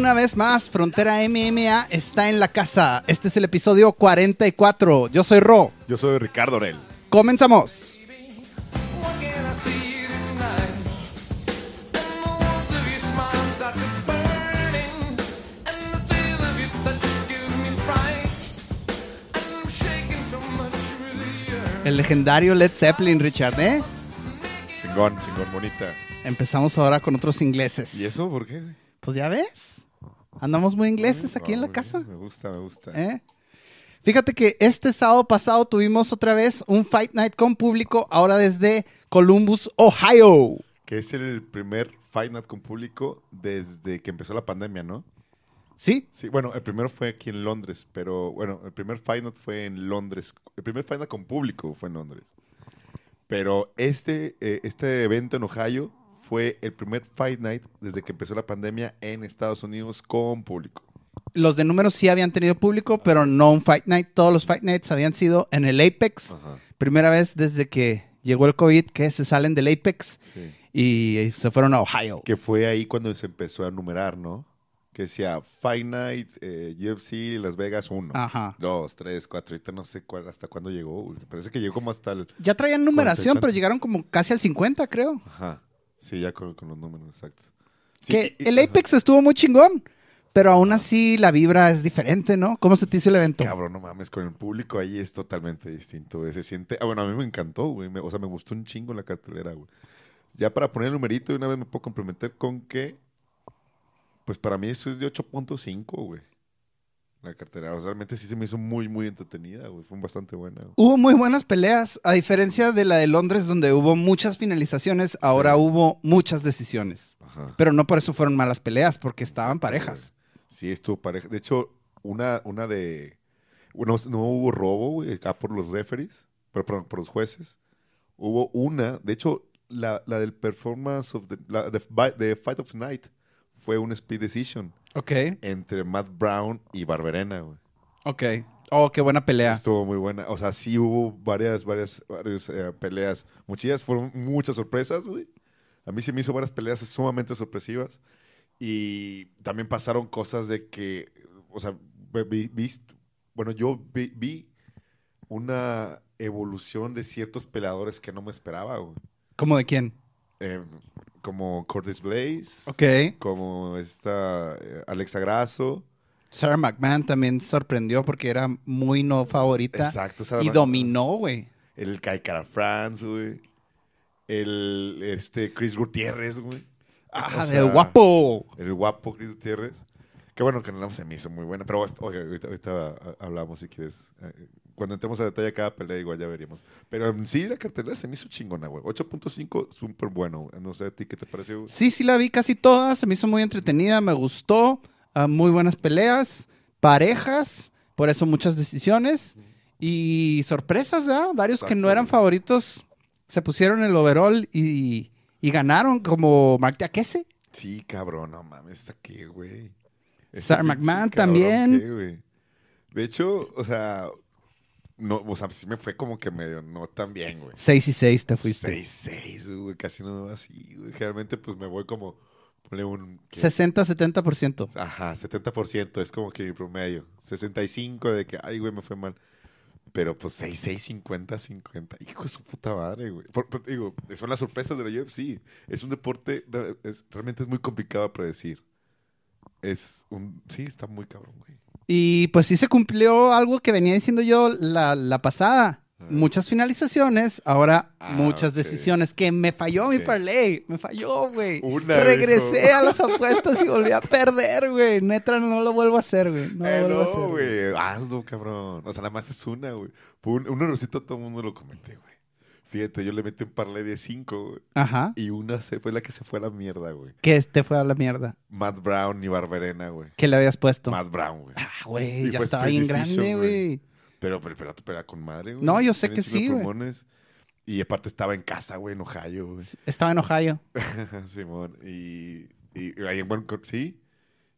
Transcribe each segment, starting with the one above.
Una vez más, Frontera MMA está en la casa. Este es el episodio 44. Yo soy Ro. Yo soy Ricardo Orel. Comenzamos. El legendario Led Zeppelin, Richard, ¿eh? Chingón, chingón, bonita. Empezamos ahora con otros ingleses. ¿Y eso por qué? Pues ya ves. Andamos muy ingleses aquí Ah, en la casa. Me gusta, me gusta. ¿eh? Fíjate que este sábado pasado tuvimos otra vez un Fight Night con público, ahora desde Columbus, Ohio. Que es el primer Fight Night con público desde que empezó la pandemia, ¿no? ¿Sí? Sí, bueno, el primero fue aquí en Londres, pero bueno, el primer Fight Night fue en Londres. El primer Fight Night con público fue en Londres. Pero este, eh, este evento en Ohio fue el primer Fight Night desde que empezó la pandemia en Estados Unidos con público. Los de números sí habían tenido público, pero no un Fight Night. Todos los Fight Nights habían sido en el Apex. Ajá. Primera vez desde que llegó el COVID que se salen del Apex Sí. y se fueron a Ohio. Que fue ahí cuando se empezó a numerar, ¿no? Que decía Fight Night, eh, UFC, Las Vegas 1. Ajá. 2, 3, 4. Ahorita no sé cuál, hasta cuándo llegó. Parece que llegó como hasta el. Ya traían numeración, pero llegaron como casi al 50, creo. Ajá. Sí, ya con, con los números exactos. Sí, que y- el ajá. Apex estuvo muy chingón, pero aún así la vibra es diferente, ¿no? ¿Cómo se te hizo el evento? Cabrón, no mames, con el público ahí es totalmente distinto. güey. Se siente. Ah, bueno, a mí me encantó, güey. Me- o sea, me gustó un chingo la cartelera, güey. Ya para poner el numerito, una vez me puedo comprometer con que. Pues para mí eso es de 8.5, güey. La. O sea, realmente sí se me hizo muy, muy entretenida, güey. Fue bastante buena. güey. Hubo muy buenas peleas, a diferencia de la de Londres, donde hubo muchas finalizaciones, ahora hubo muchas decisiones. Ajá. Pero no por eso fueron malas peleas, porque estaban parejas. Sí, estuvo pareja. De hecho, una, una de. Bueno, no hubo robo, güey, acá por los referees, pero por, por los jueces. Hubo una. De hecho, la, la del performance of the. La, Fight of the Night fue un speed decision Ok, entre Matt Brown y Barberena, güey. ok. Oh, qué buena pelea. Estuvo muy buena. O sea, sí hubo varias, varias, varias eh, peleas. Muchas fueron muchas sorpresas, güey. A mí se me hizo varias peleas sumamente sorpresivas. Y también pasaron cosas de que, o sea, vi, vi- bueno, yo vi, vi una evolución de ciertos peleadores que no me esperaba, güey. ¿Cómo de quién? Eh, como Curtis Blaze, Ok. como esta eh, Alexa Grasso. Sarah McMahon también sorprendió porque era muy no favorita. Exacto. Sarah Y dominó, güey. El Kai Cara France, güey. El este Chris Gutiérrez, güey. Ah, O sea, del guapo. El guapo Chris Gutiérrez. Qué bueno que no se me hizo muy buena. Pero oye, ahorita, ahorita ah, hablamos si quieres. Cuando entremos a detalle cada pelea, igual ya veríamos. Pero en sí, la cartelera se me hizo chingona, güey. 8.5, súper bueno. No sé a ti qué te pareció. Sí, sí la vi casi todas, se me hizo muy entretenida, me gustó, ah, muy buenas peleas, parejas, por eso muchas decisiones y sorpresas, ¿verdad? Varios que no eran favoritos se pusieron el overall y, y ganaron, como Mark Diakese. Sí, cabrón, no mames, ¿esta qué, güey? Pinche McMahon cabrón, también. De hecho, o sea, no, o sea, sí me fue como que medio no tan bien, güey. 6 y 6 te fuiste. 6, güey, casi no así, güey. Generalmente, pues me voy como, ponle un... ¿qué? 60-70%. Ajá, 70% es como que mi promedio. 65 de que, ay, güey, me fue mal. Pero pues 6, 6, 50, 50. Hijo de su puta madre, güey. Por- por- digo, son las sorpresas de la UFC. Es un deporte, es- realmente es muy complicado de predecir. Es un, sí, está muy cabrón, güey. Y pues sí se cumplió algo que venía diciendo yo la, la pasada. A ver. Muchas finalizaciones, ahora Ah, muchas decisiones. Que me falló mi parlay. Me falló, güey. Una, Regresé a las apuestas y volví a perder, güey. Neta, no lo vuelvo a hacer, güey. No lo Eh, hacer. no, güey. Hazlo, cabrón. O sea, nada más es una, güey. Un, un errorcito todo el mundo lo comenté, güey. Fíjate, yo le metí un parlay de 5, güey. Ajá. Y una se fue la que se fue a la mierda, güey. Que este fue a la mierda. Matt Brown y Barberena, güey. ¿Qué le habías puesto? Matt Brown, güey. Ah, Y güey, ya estaba bien grande, güey. Pero, pero, pero, pero con madre, güey. No, yo sé que sí, güey. Y aparte estaba en casa, güey, en Ohio, güey. Estaba en Ohio. Simón. Y, y, y ahí en buen cor- sí.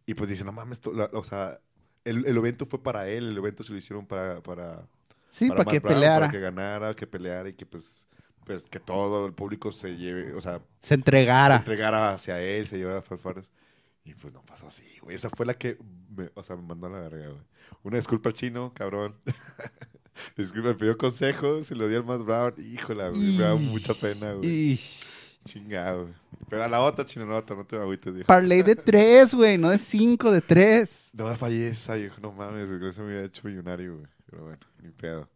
Y pues dice, no mames, la- o sea, el, el evento fue para él, el evento se lo hicieron para, para, Sí, para, que Brown, peleara. Para que ganara, que peleara y que pues, pues que todo el público se lleve, o sea, Se se entregara. entregara hacia él, se llevara fanfarras. Y pues no pasó así, güey. Esa fue la que, me, o sea, me mandó a la verga, güey. Una disculpa al chino, cabrón. disculpa, me pidió consejos, se lo di al Matt Brown. Híjola, güey, me da mucha pena, güey. Chingado, güey. Pero a la otra, chino, no, no te me agüites, viejo. parlay de tres, güey, no de cinco, de tres. No me fallé esa, viejo, no mames, eso me hubiera hecho millonario, güey. Pero bueno, ni pedo.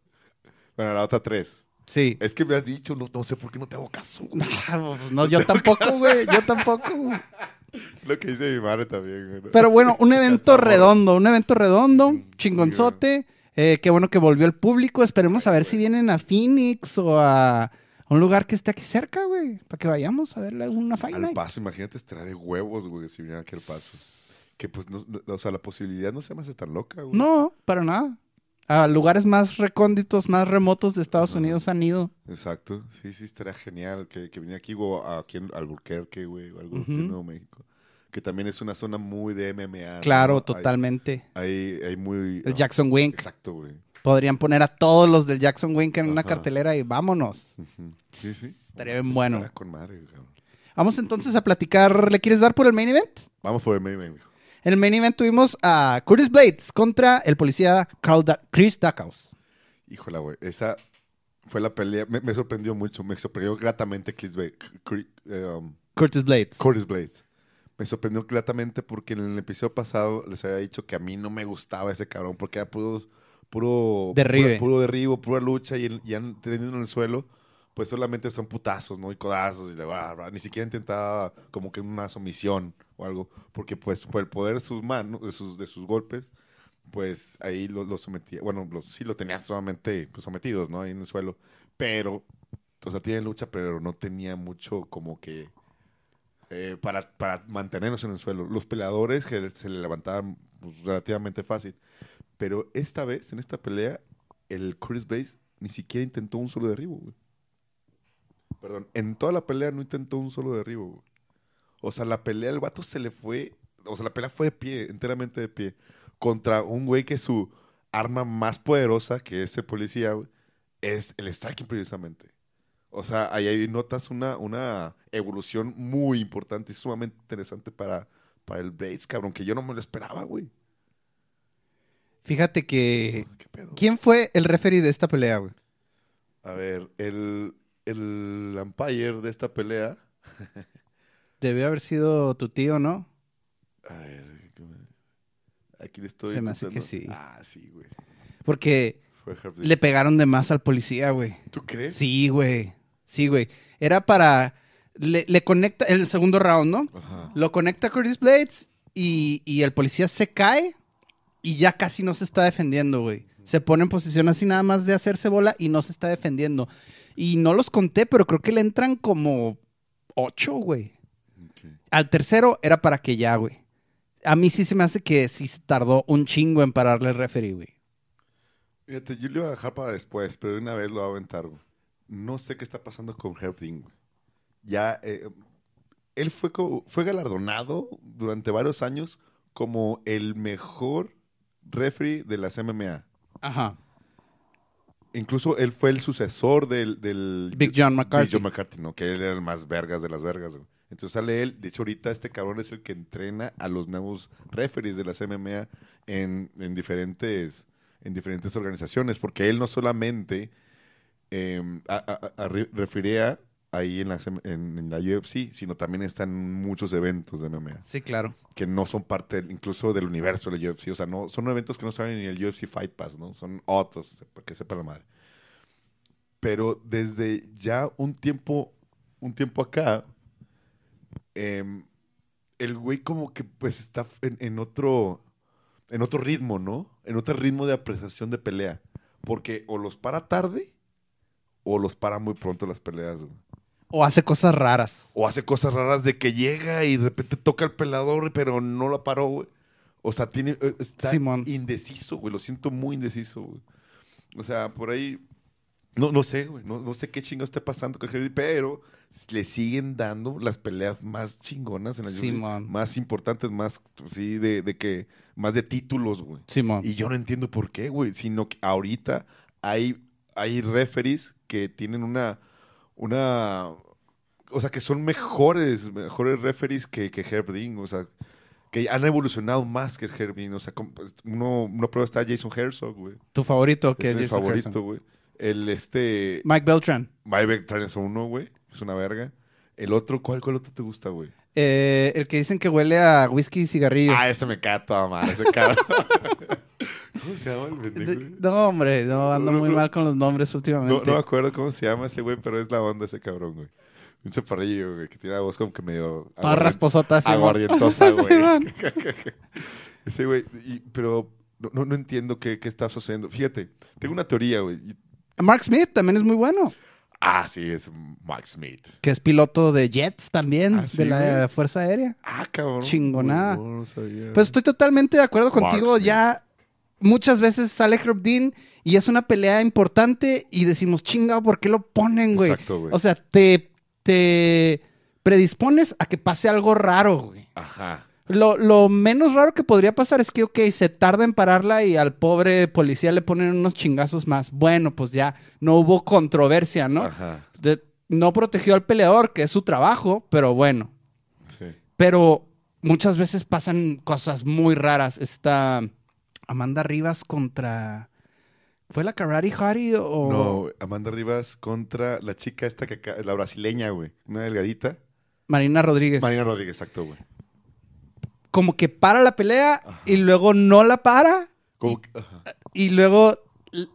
Bueno, la otra tres. Sí. Es que me has dicho, no, no sé por qué no te hago caso. güey. Ah, pues, no, yo tampoco, güey, yo tampoco. Lo que dice mi madre también, güey. Pero bueno, un evento redondo, un evento redondo, chingonzote. Eh, qué bueno que volvió el público. Esperemos a ver si vienen a Phoenix o a un lugar que esté aquí cerca, güey. Para que vayamos a verle una Fight Al paso, imagínate, estaría de huevos, güey, si viniera aquí al paso. Que pues, no, no- o sea, la posibilidad no se me hace tan loca, güey. No, para nada. A lugares más recónditos, más remotos de Estados Ajá. Unidos han ido. Exacto. Sí, sí, estaría genial que, que viniera aquí o aquí en Albuquerque, güey, o algo así Ujú. en Nuevo México. Que también es una zona muy de MMA. Claro, totalmente. Hay, hay muy... El ah, Jackson Wink. Exacto, güey. Podrían poner a todos los del Jackson Wink en una cartelera y vámonos. Sí, sí. Estaría bien bueno. Con madre, güey. Vamos entonces a platicar. ¿Le quieres dar por el main event? Vamos por el main event. En el main event tuvimos a Curtis Blades contra el policía Carl Da- Chris Duckhouse. Híjola, güey. Esa fue la pelea. Me, me sorprendió mucho. Me sorprendió gratamente Chris um, Curtis Blades. Curtis Blades. Me sorprendió gratamente porque en el episodio pasado les había dicho que a mí no me gustaba ese cabrón porque era puro, puro, puro, puro derribo, pura lucha y, y han tenido en el suelo, pues solamente son putazos, ¿no? Y codazos y de, "Ah, bra", ni siquiera intentaba como que una sumisión o algo, porque pues por el poder de sus manos, de sus, de sus golpes, pues ahí lo, lo sometía, bueno, lo- sí lo tenía solamente pues, sometidos, ¿no? Ahí en el suelo, pero, o sea, tiene lucha, pero no tenía mucho como que eh, para, para mantenernos en el suelo. Los peleadores que se le levantaban pues, relativamente fácil. Pero esta vez, en esta pelea, el Chris Base ni siquiera intentó un solo derribo, güey. Perdón, en toda la pelea no intentó un solo derribo, güey. O sea, la pelea, el vato se le fue. O sea, la pelea fue de pie, enteramente de pie. Contra un güey que su arma más poderosa, que es el policía, güey, es el striking precisamente. O sea, ahí, ahí notas una, una evolución muy importante y sumamente interesante para, para el Blades, cabrón, que yo no me lo esperaba, güey. Fíjate que. ¿Qué pedo? ¿Quién fue el referee de esta pelea, güey? A ver, el, el umpire de esta pelea. Debió haber sido tu tío, ¿no? A ver, ¿qué me- aquí le estoy. Se me hace que sí. Ah, sí, güey. Porque le pegaron de más al policía, güey. ¿Tú crees? Sí, güey. Sí, güey. Era para. Le, le conecta. El segundo round, ¿no? Ajá. Lo conecta Curtis Blades y, y el policía se cae y ya casi no se está defendiendo, güey. Se pone en posición así nada más de hacerse bola y no se está defendiendo. Y no los conté, pero creo que le entran como ocho, güey. Al tercero era para que ya, güey. A mí sí se me hace que sí tardó un chingo en pararle el referee, güey. Fíjate, yo le iba a dejar para después, pero una vez lo voy a aventar, güey. No sé qué está pasando con Herb Dean, güey. Ya, eh, él fue, fue galardonado durante varios años como el mejor referee de las MMA. Ajá. Incluso él fue el sucesor del... del Big John McCarthy. Big John McCarthy, ¿no? Que él era el más vergas de las vergas, güey. Entonces sale él. De hecho, ahorita este cabrón es el que entrena a los nuevos referees de las MMA en, en diferentes, en diferentes organizaciones. Porque él no solamente eh, a- a- a- re- refirea ahí en, la UFC, sino también está en muchos eventos de MMA Sí, claro. que no son parte del- incluso del universo de la UFC. O sea, no, son eventos que no saben ni el UFC Fight Pass, ¿no? Son otros, para que sepa la madre. Pero desde ya un tiempo, un tiempo acá, em, el güey como que pues está en, en otro, en otro ritmo, ¿no? En otro ritmo de apreciación de pelea. Porque o los para tarde o los para muy pronto las peleas, güey. O hace cosas raras. O hace cosas raras de que llega y de repente toca el pelador, pero no lo paró, güey. O sea, tiene, eh, está Simón. indeciso, güey. Lo siento muy indeciso, güey. O sea, por ahí. No, no sé, güey. No, no sé qué chingo esté pasando con pero le siguen dando las peleas más chingonas en la UFC, Simón. Más importantes, más, pues, sí, de, de que. Más de títulos, güey. Simón. Y yo no entiendo por qué, güey. Sino que ahorita hay, hay referees que tienen una. Una o sea, que son mejores, mejores referees que, que Herb Dean. O sea, que han evolucionado más que Herb Dean. O sea, pues, uno, una prueba está Jason Herzog, güey. Tu favorito, que Es es Jason favorito, Herzog. güey. El este. Mike Beltran. Mike Beltran es uno, güey. Es una verga. El otro, ¿cuál, cuál otro te gusta, güey? Eh, el que dicen que huele a whisky y cigarrillos. Ah, ese me cae toda madre, ese cabrón. ¿Cómo se llama el De- pendejo? no, hombre, no, ando muy mal con los nombres No, últimamente. no me acuerdo cómo se llama ese güey, pero es la onda ese cabrón, güey. Un chaparrillo, güey, que tiene la voz como que medio... Rasposota. Simón. Aguardientosa, güey. Ese güey, y- pero no, no, no entiendo qué, qué está sucediendo. Fíjate, tengo una teoría, güey. Mark Smith también es muy bueno. Ah, sí, es Mike Smith. Que es piloto de Jets también, Ah, sí, de la güey. Fuerza Aérea. Ah, cabrón. Chingonada. No, no sabía. Pues estoy totalmente de acuerdo Mark contigo. Ya muchas veces sale Herb Dean y es una pelea importante y decimos, chinga, ¿por qué lo ponen, güey? Exacto, güey. O sea, te, te predispones a que pase algo raro, güey. Ajá. Lo, lo menos raro que podría pasar es que, ok, se tarda en pararla y al pobre policía le ponen unos chingazos más. Bueno, pues ya no hubo controversia, ¿no? Ajá. De- no protegió al peleador, que es su trabajo, pero bueno. Sí. Pero muchas veces pasan cosas muy raras. Está Amanda Rivas contra. ¿Fue la Karate Hottie o.? No, Amanda Rivas contra la chica esta que acá, la brasileña, güey. Una delgadita. Marina Rodríguez. Marina Rodríguez, exacto, güey. Como que para la pelea Ajá. y luego no la para. Como que- ajá. Y luego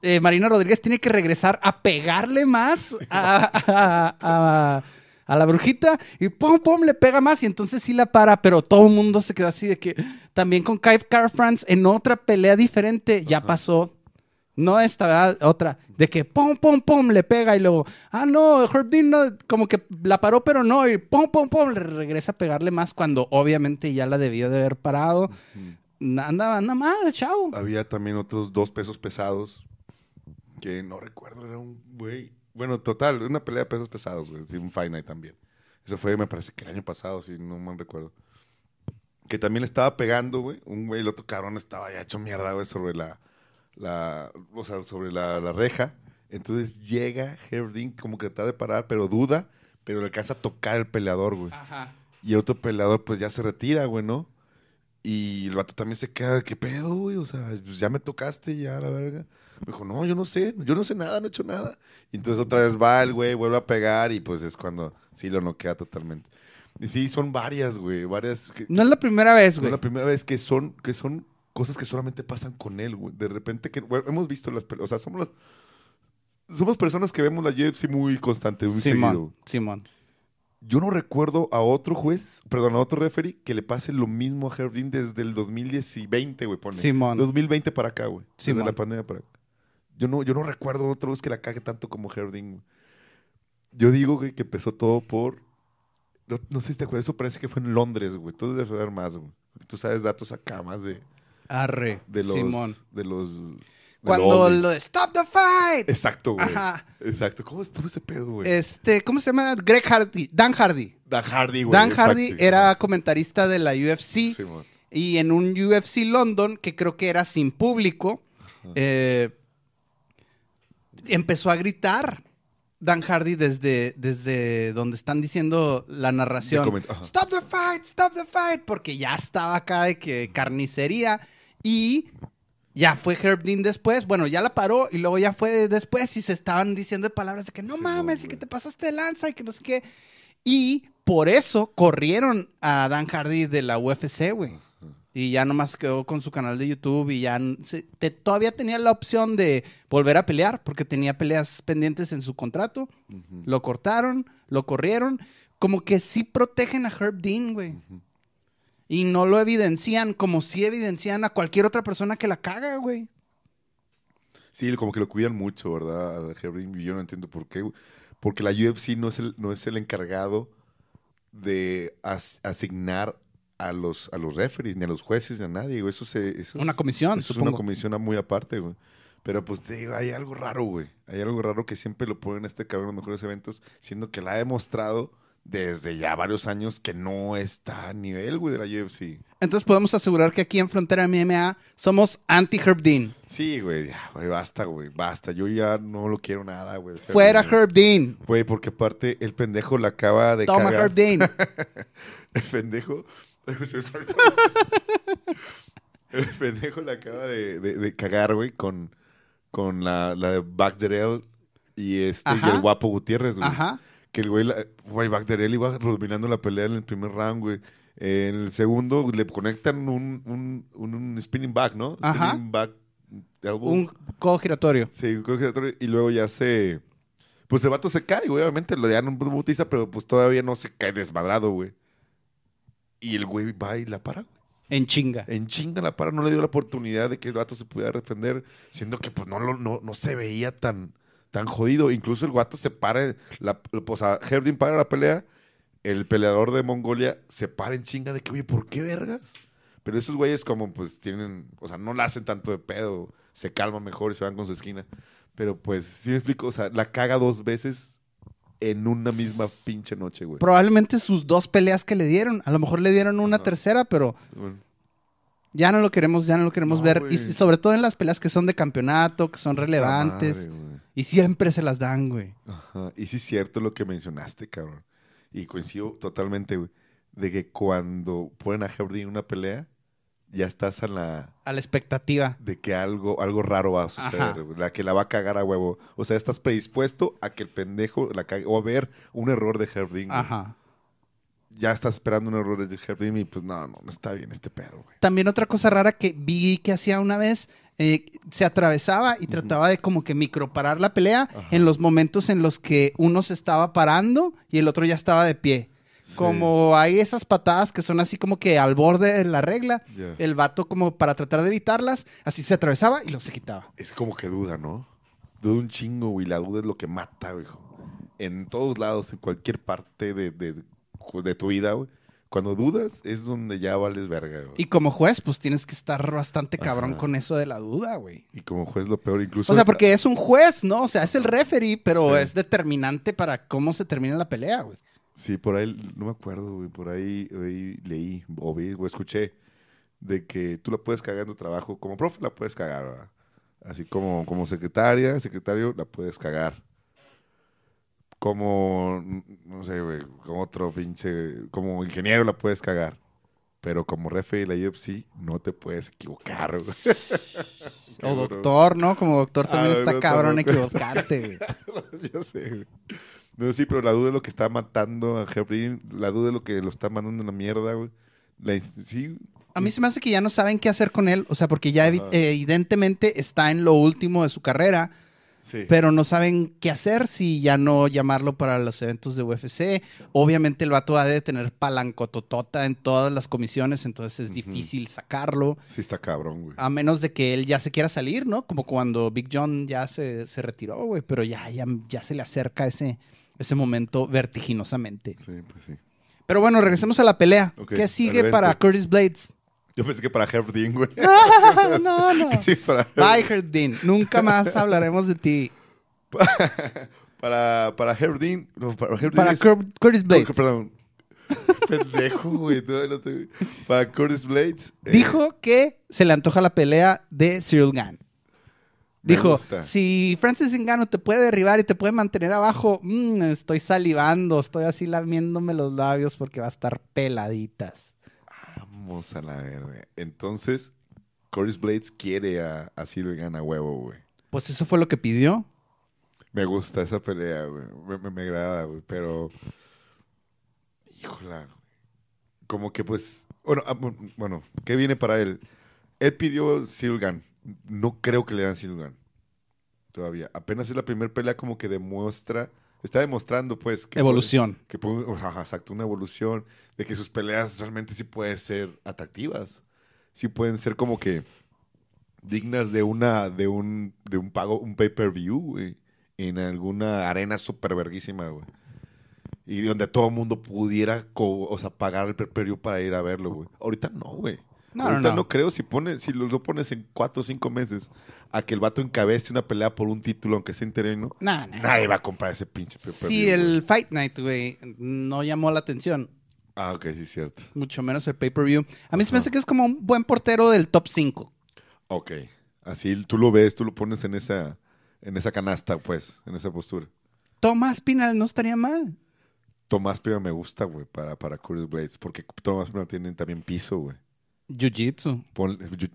eh, Marina Rodríguez tiene que regresar a pegarle más a, a- a- a la brujita y pum, pum, le pega más y entonces sí la para, pero todo el mundo se quedó así de que también con Kai Car France en otra pelea diferente ya Ajá. pasó. No esta, ¿verdad? otra. De que pum, pum, pum, le pega y luego, ah, no, Herb Dean no, como que la paró, pero no, y pum, pum, pum, le regresa a pegarle más cuando obviamente ya la debió de haber parado. Anda, anda mal, el chavo. Había también otros dos pesos pesados que no recuerdo, era un güey. Bueno, total, una pelea de pesos pesados, güey. sí, un Fight Night también. Eso fue, me parece que el año pasado, si no mal recuerdo. Que también le estaba pegando, güey. Un güey, el otro cabrón estaba ya hecho mierda, güey, sobre la, la, o sea, sobre la, la reja. Entonces llega Herb Dean como que trata de parar, pero duda, pero le alcanza a tocar el peleador, güey. Ajá. Y el otro peleador, pues ya se retira, güey, ¿no? Y el vato también se queda, ¿qué pedo, güey? O sea, pues ya me tocaste, ya, la verga. Me dijo, no, yo no sé, yo no sé nada, no he hecho nada. Y entonces otra vez va el güey, vuelve a pegar y pues es cuando sí lo noquea totalmente. Y sí, son varias, güey, varias. que- No es la primera vez, no güey. es la primera vez que son, que son cosas que solamente pasan con él, güey. De repente que, hemos visto las o sea, somos las- somos personas que vemos la UFC muy constante, muy seguido. Simón, Simón. Yo no recuerdo a otro juez, perdón, a otro referee que le pase lo mismo a Herb Dean desde el 2020, güey, pone. Simón. 2020 para acá, güey. Desde Simón. la pandemia para acá. Yo no, yo no recuerdo otro vez que la cague tanto como Herb Dean, güey. Yo digo, güey, que empezó todo por... No, no sé si te acuerdas, eso parece que fue en Londres, güey. Tú debes saber más, güey. Tú sabes datos acá más de, Arre. de los... Simón. De los... Cuando lo de Stop the Fight. Exacto, güey. Ajá. Exacto. ¿Cómo estuvo ese pedo, güey? Este, ¿cómo se llama? Greg Hardy. Dan Hardy. Dan Hardy, güey. Dan Hardy exacto. era comentarista de la UFC Simón. y en un UFC London, que creo que era sin público, eh, empezó a gritar Dan Hardy desde, desde donde están diciendo la narración. Stop the fight, stop the fight, porque ya estaba acá de que carnicería y ya fue Herb Dean después, bueno, ya la paró y luego ya fue después y se estaban diciendo palabras de que no Sí, mames y que te pasaste de lanza y que no sé qué. Y por eso corrieron a Dan Hardy de la UFC, güey. Y ya nomás quedó con su canal de YouTube y ya se- te- todavía tenía la opción de volver a pelear porque tenía peleas pendientes en su contrato. Lo cortaron, lo corrieron. Como que sí protegen a Herb Dean, güey. Y no lo evidencian como si evidencian a cualquier otra persona que la caga, güey. Sí, como que lo cuidan mucho, ¿verdad? Al yo no entiendo por qué. güey. Porque la UFC no es el, no es el encargado de as- asignar a los, a los referees, ni a los jueces, ni a nadie. güey. Eso, se, eso Una comisión, eso es una comisión muy aparte, güey. Pero pues te digo, hay algo raro, güey. Hay algo raro que siempre lo ponen a este cabrón en los mejores eventos, siendo que la ha demostrado desde ya varios años que no está a nivel, güey, de la UFC. Entonces podemos asegurar que aquí en Frontera MMA somos anti-Herb Dean. Sí, güey, ya, güey, basta, güey, basta. Yo ya no lo quiero nada, güey. Fuera Herb Dean. Güey, porque aparte el pendejo la acaba de Toma cagar. Herb Dean. El pendejo El pendejo le acaba de, de- de cagar, güey, con, con la, la de Bagderel y, este, y el guapo Gutiérrez, güey. Ajá. Que el güey, la- güey, Bagderel iba dominando la pelea en el primer round, güey. En el segundo le conectan un, un, un, un spinning back, ¿no? Ajá. Spinning back elbow. Un codo giratorio. Sí, un giratorio, y luego ya se... Pues el vato se cae, güey. Obviamente lo dan un butiza, pero pues todavía no se cae desmadrado, güey. Y el güey va y la para, güey. En chinga. En chinga la para, no le dio la oportunidad de que el vato se pudiera defender, siendo que pues no, no, no se veía tan, tan jodido. Incluso el vato se para, la, pues a Herdin para la pelea, el peleador de Mongolia se para en chinga de que, oye, ¿por qué vergas? Pero esos güeyes como pues tienen, o sea, no la hacen tanto de pedo, se calman mejor y se van con su esquina. Pero pues, sí me explico, o sea, la caga dos veces en una misma pinche noche, güey. Probablemente sus dos peleas que le dieron. A lo mejor le dieron una tercera, pero Bueno, ya no lo queremos, ya no lo queremos No, ver. Y sobre todo en las peleas que son de campeonato, que son relevantes. madre, y siempre se las dan, güey. Ajá. Y sí es cierto lo que mencionaste, cabrón. Y coincido totalmente, güey. De que cuando ponen a Herdin en una pelea, ya estás a la... A la expectativa. De que algo, algo raro va a suceder. Güey. La que la va a cagar a huevo. O sea, estás predispuesto a que el pendejo la cague. O a ver un error de güey. Ajá. Ya estás esperando un error de Herdin y pues no, no, no está bien este pedo, güey. También otra cosa rara que vi que hacía una vez, eh, se atravesaba y trataba de como que microparar la pelea Ajá. en los momentos en los que uno se estaba parando y el otro ya estaba de pie. Sí. Como hay esas patadas que son así como que al borde de la regla, el vato como para tratar de evitarlas, así se atravesaba y lo se quitaba. Es como que duda, ¿no? Duda un chingo, güey. La duda es lo que mata, güey. En todos lados, en cualquier parte de, de, de tu vida, güey. Cuando dudas es donde ya vales verga, güey. Y como juez, pues tienes que estar bastante cabrón Ajá. con eso de la duda, güey. Y como juez lo peor, incluso... O sea, porque es un juez, ¿no? O sea, es el referee, pero Sí. es determinante para cómo se termina la pelea, güey. Sí, por ahí, no me acuerdo, güey. Por ahí, ahí leí o vi o escuché de que tú la puedes cagar en tu trabajo. Como profe la puedes cagar, ¿verdad? Así como, como secretaria, secretario, la puedes cagar. Como, no sé, güey, como otro pinche, como ingeniero la puedes cagar. Pero como refe de la UFC, no te puedes equivocar, güey. O doctor, ¿no? Como doctor Ah, también no, está cabrón equivocarte, güey. ya sé, güey. No, sí, pero la duda es lo que está matando a Hebrin. La duda es lo que lo está mandando a la mierda, güey. La sí, A mí se me hace que ya no saben qué hacer con él, o sea, porque ya evi- evidentemente está en lo último de su carrera, sí. pero no saben qué hacer si ya no llamarlo para los eventos de UFC. Obviamente el vato ha de tener palancototota en todas las comisiones, entonces es difícil sacarlo, Sí está cabrón, güey. a menos de que él ya se quiera salir, ¿no? Como cuando Big John ya se, se retiró, güey, pero ya, ya, ya se le acerca ese, ese momento vertiginosamente. Sí, pues sí. Pero bueno, regresemos a la pelea. ¿Qué sigue para Curtis Blades? Yo pensé que para Hebrin, güey. no, no. Sí, para, Bye, Herdin. Nunca más hablaremos de ti. para, para Hebrin. No, para Hebrin Para es- Cur- Curtis Blades. No, perdón. Pendejo, güey. Para Curtis Blades. eh, Dijo que se le antoja la pelea de Cyril Gann. Me Dijo, gusta. si Francis Ngannou te puede derribar y te puede mantener abajo, mm, estoy salivando, estoy así lamiéndome los labios porque va a estar peladitas. Vamos a la verga. Entonces, Curtis Blades quiere a, a Cyril Gana a huevo, güey. Pues eso fue lo que pidió. Me gusta esa pelea, güey. Me, me- me agrada, güey. Pero. Híjola, güey. Como que pues. Bueno, ah, bu- bueno, ¿qué viene para él? Él pidió Silgan. No creo que le dan Silgan. Todavía. Apenas es la primera pelea como que demuestra. Está demostrando, pues. Que Evolución. que puede- o sea, exacto, una evolución de que sus peleas realmente sí pueden ser atractivas. Sí pueden ser como que dignas de una de un de un pago un pay-per-view, güey, en alguna arena super verguísima, güey. Y donde todo el mundo pudiera co- o sea, pagar el pay-per-view para ir a verlo, güey. Ahorita no, güey. No, Ahorita no, no. creo si pones si lo, lo pones en cuatro o cinco meses a que el vato encabece una pelea por un título aunque sea interino, Nah, nah. nadie va a comprar ese pinche pay-per-view. Sí, el Fight Night, güey, no llamó la atención. Ah, ok, sí es cierto. Mucho menos el pay-per-view. A mí se me hace que es como un buen portero del top 5. Ok. Así tú lo ves, tú lo pones en esa, en esa canasta, pues, en esa postura. Tomás Pinal no estaría mal. Tomás Prima me gusta, güey, para, para Curtis Blades. Porque Tomás Prima tiene también piso, güey. Jiu-Jitsu.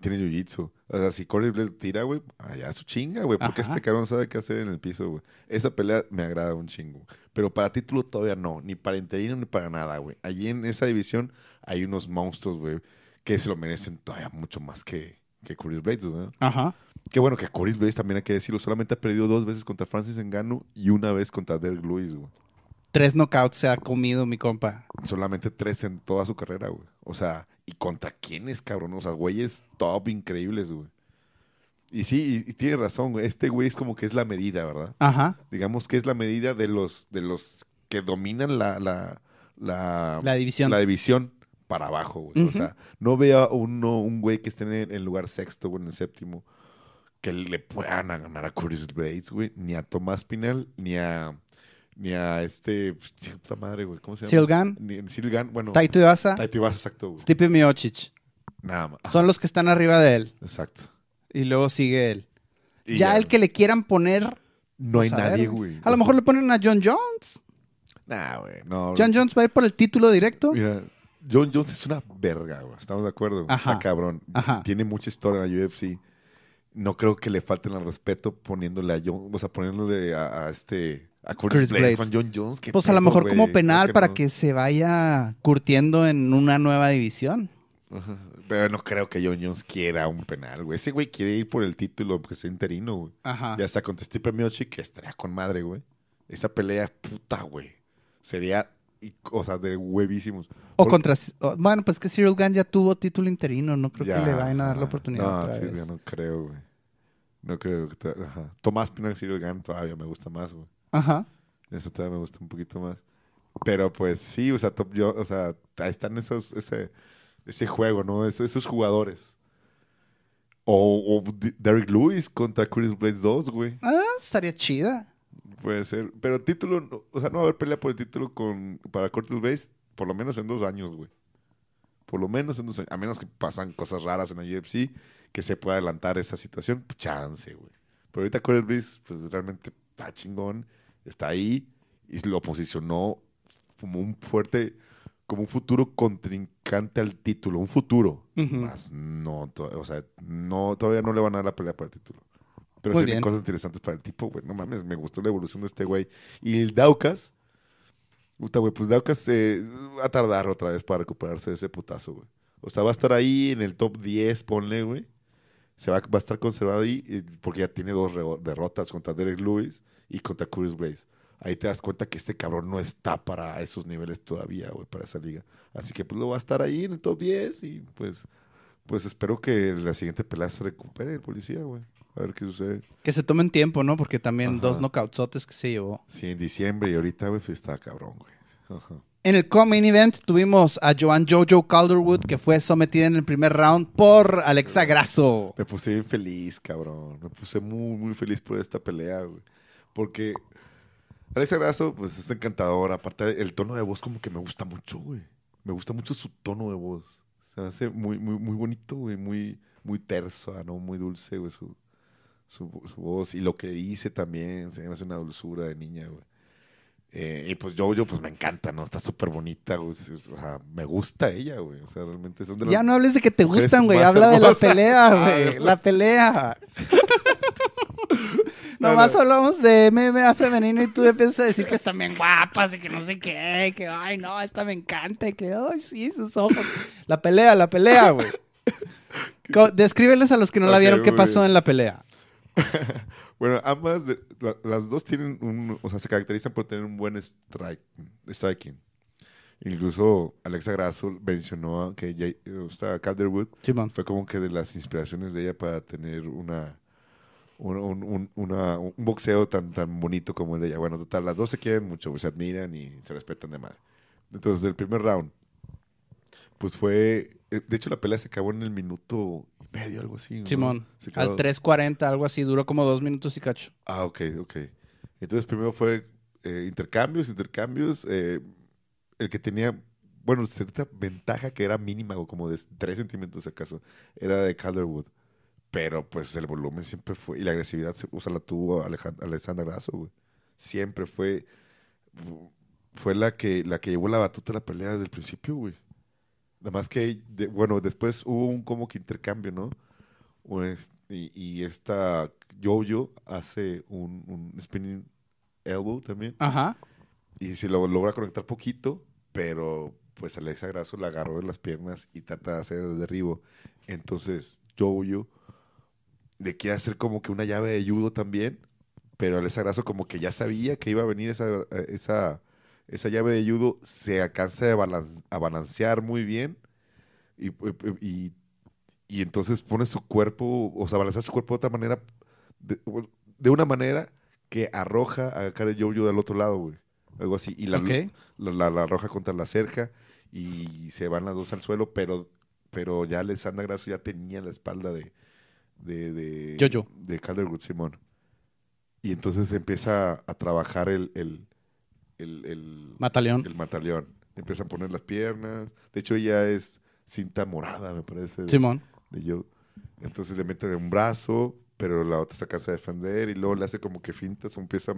Tiene jiu-jitsu. O sea, si Curtis Blades tira, güey, allá su chinga, güey. Porque Ajá. este cabrón sabe qué hacer en el piso, güey. Esa pelea me agrada un chingo. Pero para título todavía no. Ni para interino ni para nada, güey. Allí en esa división hay unos monstruos, güey, que se lo merecen todavía mucho más que, que Curtis Blades, güey. Ajá. Qué bueno que Curtis Blades también hay que decirlo. Solamente ha perdido dos veces contra Francis Ngannou y una vez contra Derek Lewis, güey. Tres knockouts se ha comido mi compa. Solamente tres en toda su carrera, güey. O sea, ¿y contra quiénes, cabrón? O sea, güeyes top increíbles, güey. Y sí, y, y tiene razón, güey. Este güey es como que es la medida, ¿verdad? Ajá. Digamos que es la medida de los, de los que dominan la, la, la, La división. la división para abajo, güey. O sea, no veo uno, un güey que esté en el, lugar sexto o en el séptimo que le puedan ganar a Curtis Blades, güey. Ni a Tomás Pinal, ni a, ni a este, pues, puta madre, güey. ¿Cómo se llama? Cyril Gane. Ni, Gane, bueno. Taito Iwasa. Taito Ibasa, exacto, güey. Stipe Miocic. Nada más. Son los que están arriba de él. Exacto. Y luego sigue él. Y ya, el que le quieran poner. No hay pues, ver, nadie, güey. A lo mejor le ponen a John Jones. Nah, güey. No. John Jones va a ir por el título directo. Mira, John Jones es una verga, güey. Estamos de acuerdo. Ajá. Está cabrón. Ajá. Tiene mucha historia en la UFC. No creo que le falten al respeto poniéndole a John, o sea, poniéndole a, a este a Curtis, Curtis Blades, Blades. con John Jones. ¿Qué Pues a lo mejor como penal para no. que se vaya curtiendo en una nueva división. Pero no creo que John Jones quiera un penal, güey. Ese güey quiere ir por el título, aunque sea interino, güey. Ajá. Ya sea contra Stipe Miocic, que estaría con madre, güey. Esa pelea, puta, güey. Sería, y- o sea, de huevísimos. O Por- contra. o- bueno, pues que Cyril Gane ya tuvo título interino. No creo Ya, que le vayan a dar la oportunidad. No, otra sí, vez. ya no creo, güey. No creo que... Ajá. Tomás Pinal Cyril Gane todavía me gusta más, güey. Ajá. Eso todavía me gusta un poquito más. Pero pues sí, o sea, top, yo, o sea, ahí están esos, ese, ese juego, ¿no? Esos, esos jugadores. O, Derek Lewis contra Curtis Blades 2, güey. Ah, estaría chida. Puede ser. Pero título, o sea, no va a haber pelea por el título con, para Curtis Blades por lo menos en dos años, güey. Por lo menos en dos años. A menos que pasan cosas raras en la UFC que se pueda adelantar esa situación, chance, güey. Pero ahorita Curtis Blades, pues realmente está chingón, está ahí y lo posicionó como un fuerte, como un futuro contrincante al título, un futuro. Más no, o sea, no, todavía no le van a dar la pelea para el título. Pero sí vienen cosas interesantes para el tipo, güey. No mames, me gustó la evolución de este güey. Y el Daukas, puta, güey, pues Daukas eh, va a tardar otra vez para recuperarse de ese putazo, güey. O sea, va a estar ahí en el top 10, ponle, güey. Se va, va a estar conservado ahí eh, porque ya tiene dos derrotas contra Derek Lewis y contra Curtis Blaze. Ahí te das cuenta que este cabrón no está para esos niveles todavía, güey, para esa liga. Así que pues lo va a estar ahí en el top 10 y pues, pues espero que la siguiente pelea se recupere el policía, güey. A ver qué sucede. Que se tomen tiempo, ¿no? Porque también Ajá. dos knockouts que se llevó. Sí, en diciembre y ahorita, güey, pues está cabrón, güey. Ajá. En el co-main event tuvimos a Joan Jojo Calderwood, que fue sometida en el primer round por Alexa Grasso. Me puse bien feliz, cabrón. Me puse muy, muy feliz por esta pelea, güey. Porque Alexa Grasso, pues es encantadora. Aparte, el tono de voz como que me gusta mucho, güey. Me gusta mucho su tono de voz. Se hace muy, muy, muy bonito, güey. Muy, muy terso, ¿no? Muy dulce, güey, su, su, su voz. Y lo que dice también, se me hace una dulzura de niña, güey. Eh, y pues yo, yo, pues me encanta, ¿no? Está súper bonita, güey. O sea, me gusta ella, güey. O sea, realmente son de las... Ya no hables de que te gustan, güey. Habla de la pelea, Ah, güey. La pelea. No, Nomás no. hablamos de MMA femenino y tú empiezas a decir que están bien guapas y que no sé qué, que ay no, esta me encanta y que ay sí, sus ojos. La pelea, la pelea, güey. Descríbeles a los que no la vieron qué pasó bien. en la pelea. Bueno, ambas, de- la- las dos tienen un, o sea, se caracterizan por tener un buen strike, striking. Incluso Alexa Grasso mencionó que Jay- esta Calderwood Simón. fue como que de las inspiraciones de ella para tener una, un, un- una- un boxeo tan, tan bonito como el de ella. Bueno, total, las dos se quieren mucho, se admiran y se respetan de madre. Entonces, el primer round, pues fue, eh, de hecho la pelea se acabó en el minuto y medio, algo así. ¿no? Simón. Se Al quedó- 3.40, algo así, duró como dos minutos y cacho. Ah, ok, ok. Entonces primero fue eh, intercambios, intercambios. eh, el que tenía, bueno, cierta ventaja que era mínima, o como de 3 centímetros acaso, era de Calderwood. Pero pues el volumen siempre fue, y la agresividad, se- o sea, la tuvo Alejan- Alexandra Grasso, güey. Siempre fue, fue la que, la que llevó la batuta a la pelea desde el principio, güey. Nada más que, de- bueno, después hubo un como que intercambio, ¿no? Pues, y, y esta Jojo hace un, un spinning elbow también. Ajá. Y se lo logra conectar poquito, pero pues Alexa Grasso la agarró de las piernas y trata de hacer el derribo. Entonces, Jojo le quiere hacer como que una llave de judo también, pero Alexa Grasso como que ya sabía que iba a venir esa, eh, esa, esa llave de judo, se alcanza a, balan- a balancear muy bien y, y, y entonces pone su cuerpo, o sea, balancea su cuerpo de otra manera, de, de una manera que arroja a de Jojo del otro lado, güey. Algo así. Y la, la, la- la arroja contra la cerca y se van las dos al suelo, pero, pero ya Alessandra Grasso ya tenía la espalda de, de, de, Jojo. de Calderwood Simón. Y entonces empieza a trabajar el, el, el, el, Mataleón. el mataleón. Empieza a poner las piernas. De hecho, ella es cinta morada, me parece. de- Simón. de Joe. Entonces le mete de un brazo, pero la otra se alcanza a defender y luego le hace como que fintas, o empieza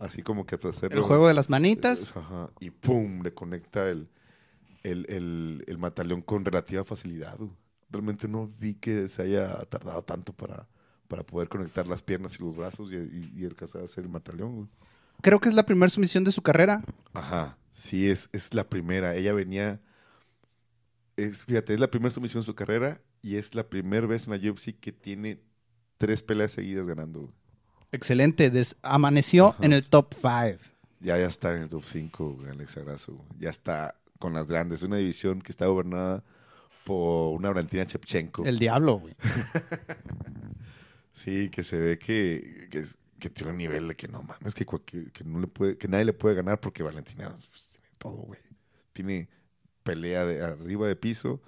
así como que a hacer El juego de las manitas. Ajá, y pum, le conecta el, el, el, el mataleón con relativa facilidad. güey. Realmente no vi que se haya tardado tanto para, para poder conectar las piernas y los brazos y, y, y alcanzar a hacer el mataleón. güey. Creo que es la primera sumisión de su carrera. Ajá, sí, es, es la primera. Ella venía, es, fíjate, es la primera sumisión en su carrera y es la primera vez en la UFC que tiene tres peleas seguidas ganando. Excelente. Des- amaneció Ajá. en el top 5. Ya, ya está en el top 5, Alexa Grasso. güey. Ya está con las grandes. Es una división que está gobernada por una Valentina Shevchenko. El diablo, güey. Sí, que se ve que, que, que tiene un nivel de que no mames, que, cualquier- que, no le puede, que nadie le puede ganar porque Valentina pues, tiene todo, güey. Tiene pelea de arriba de piso,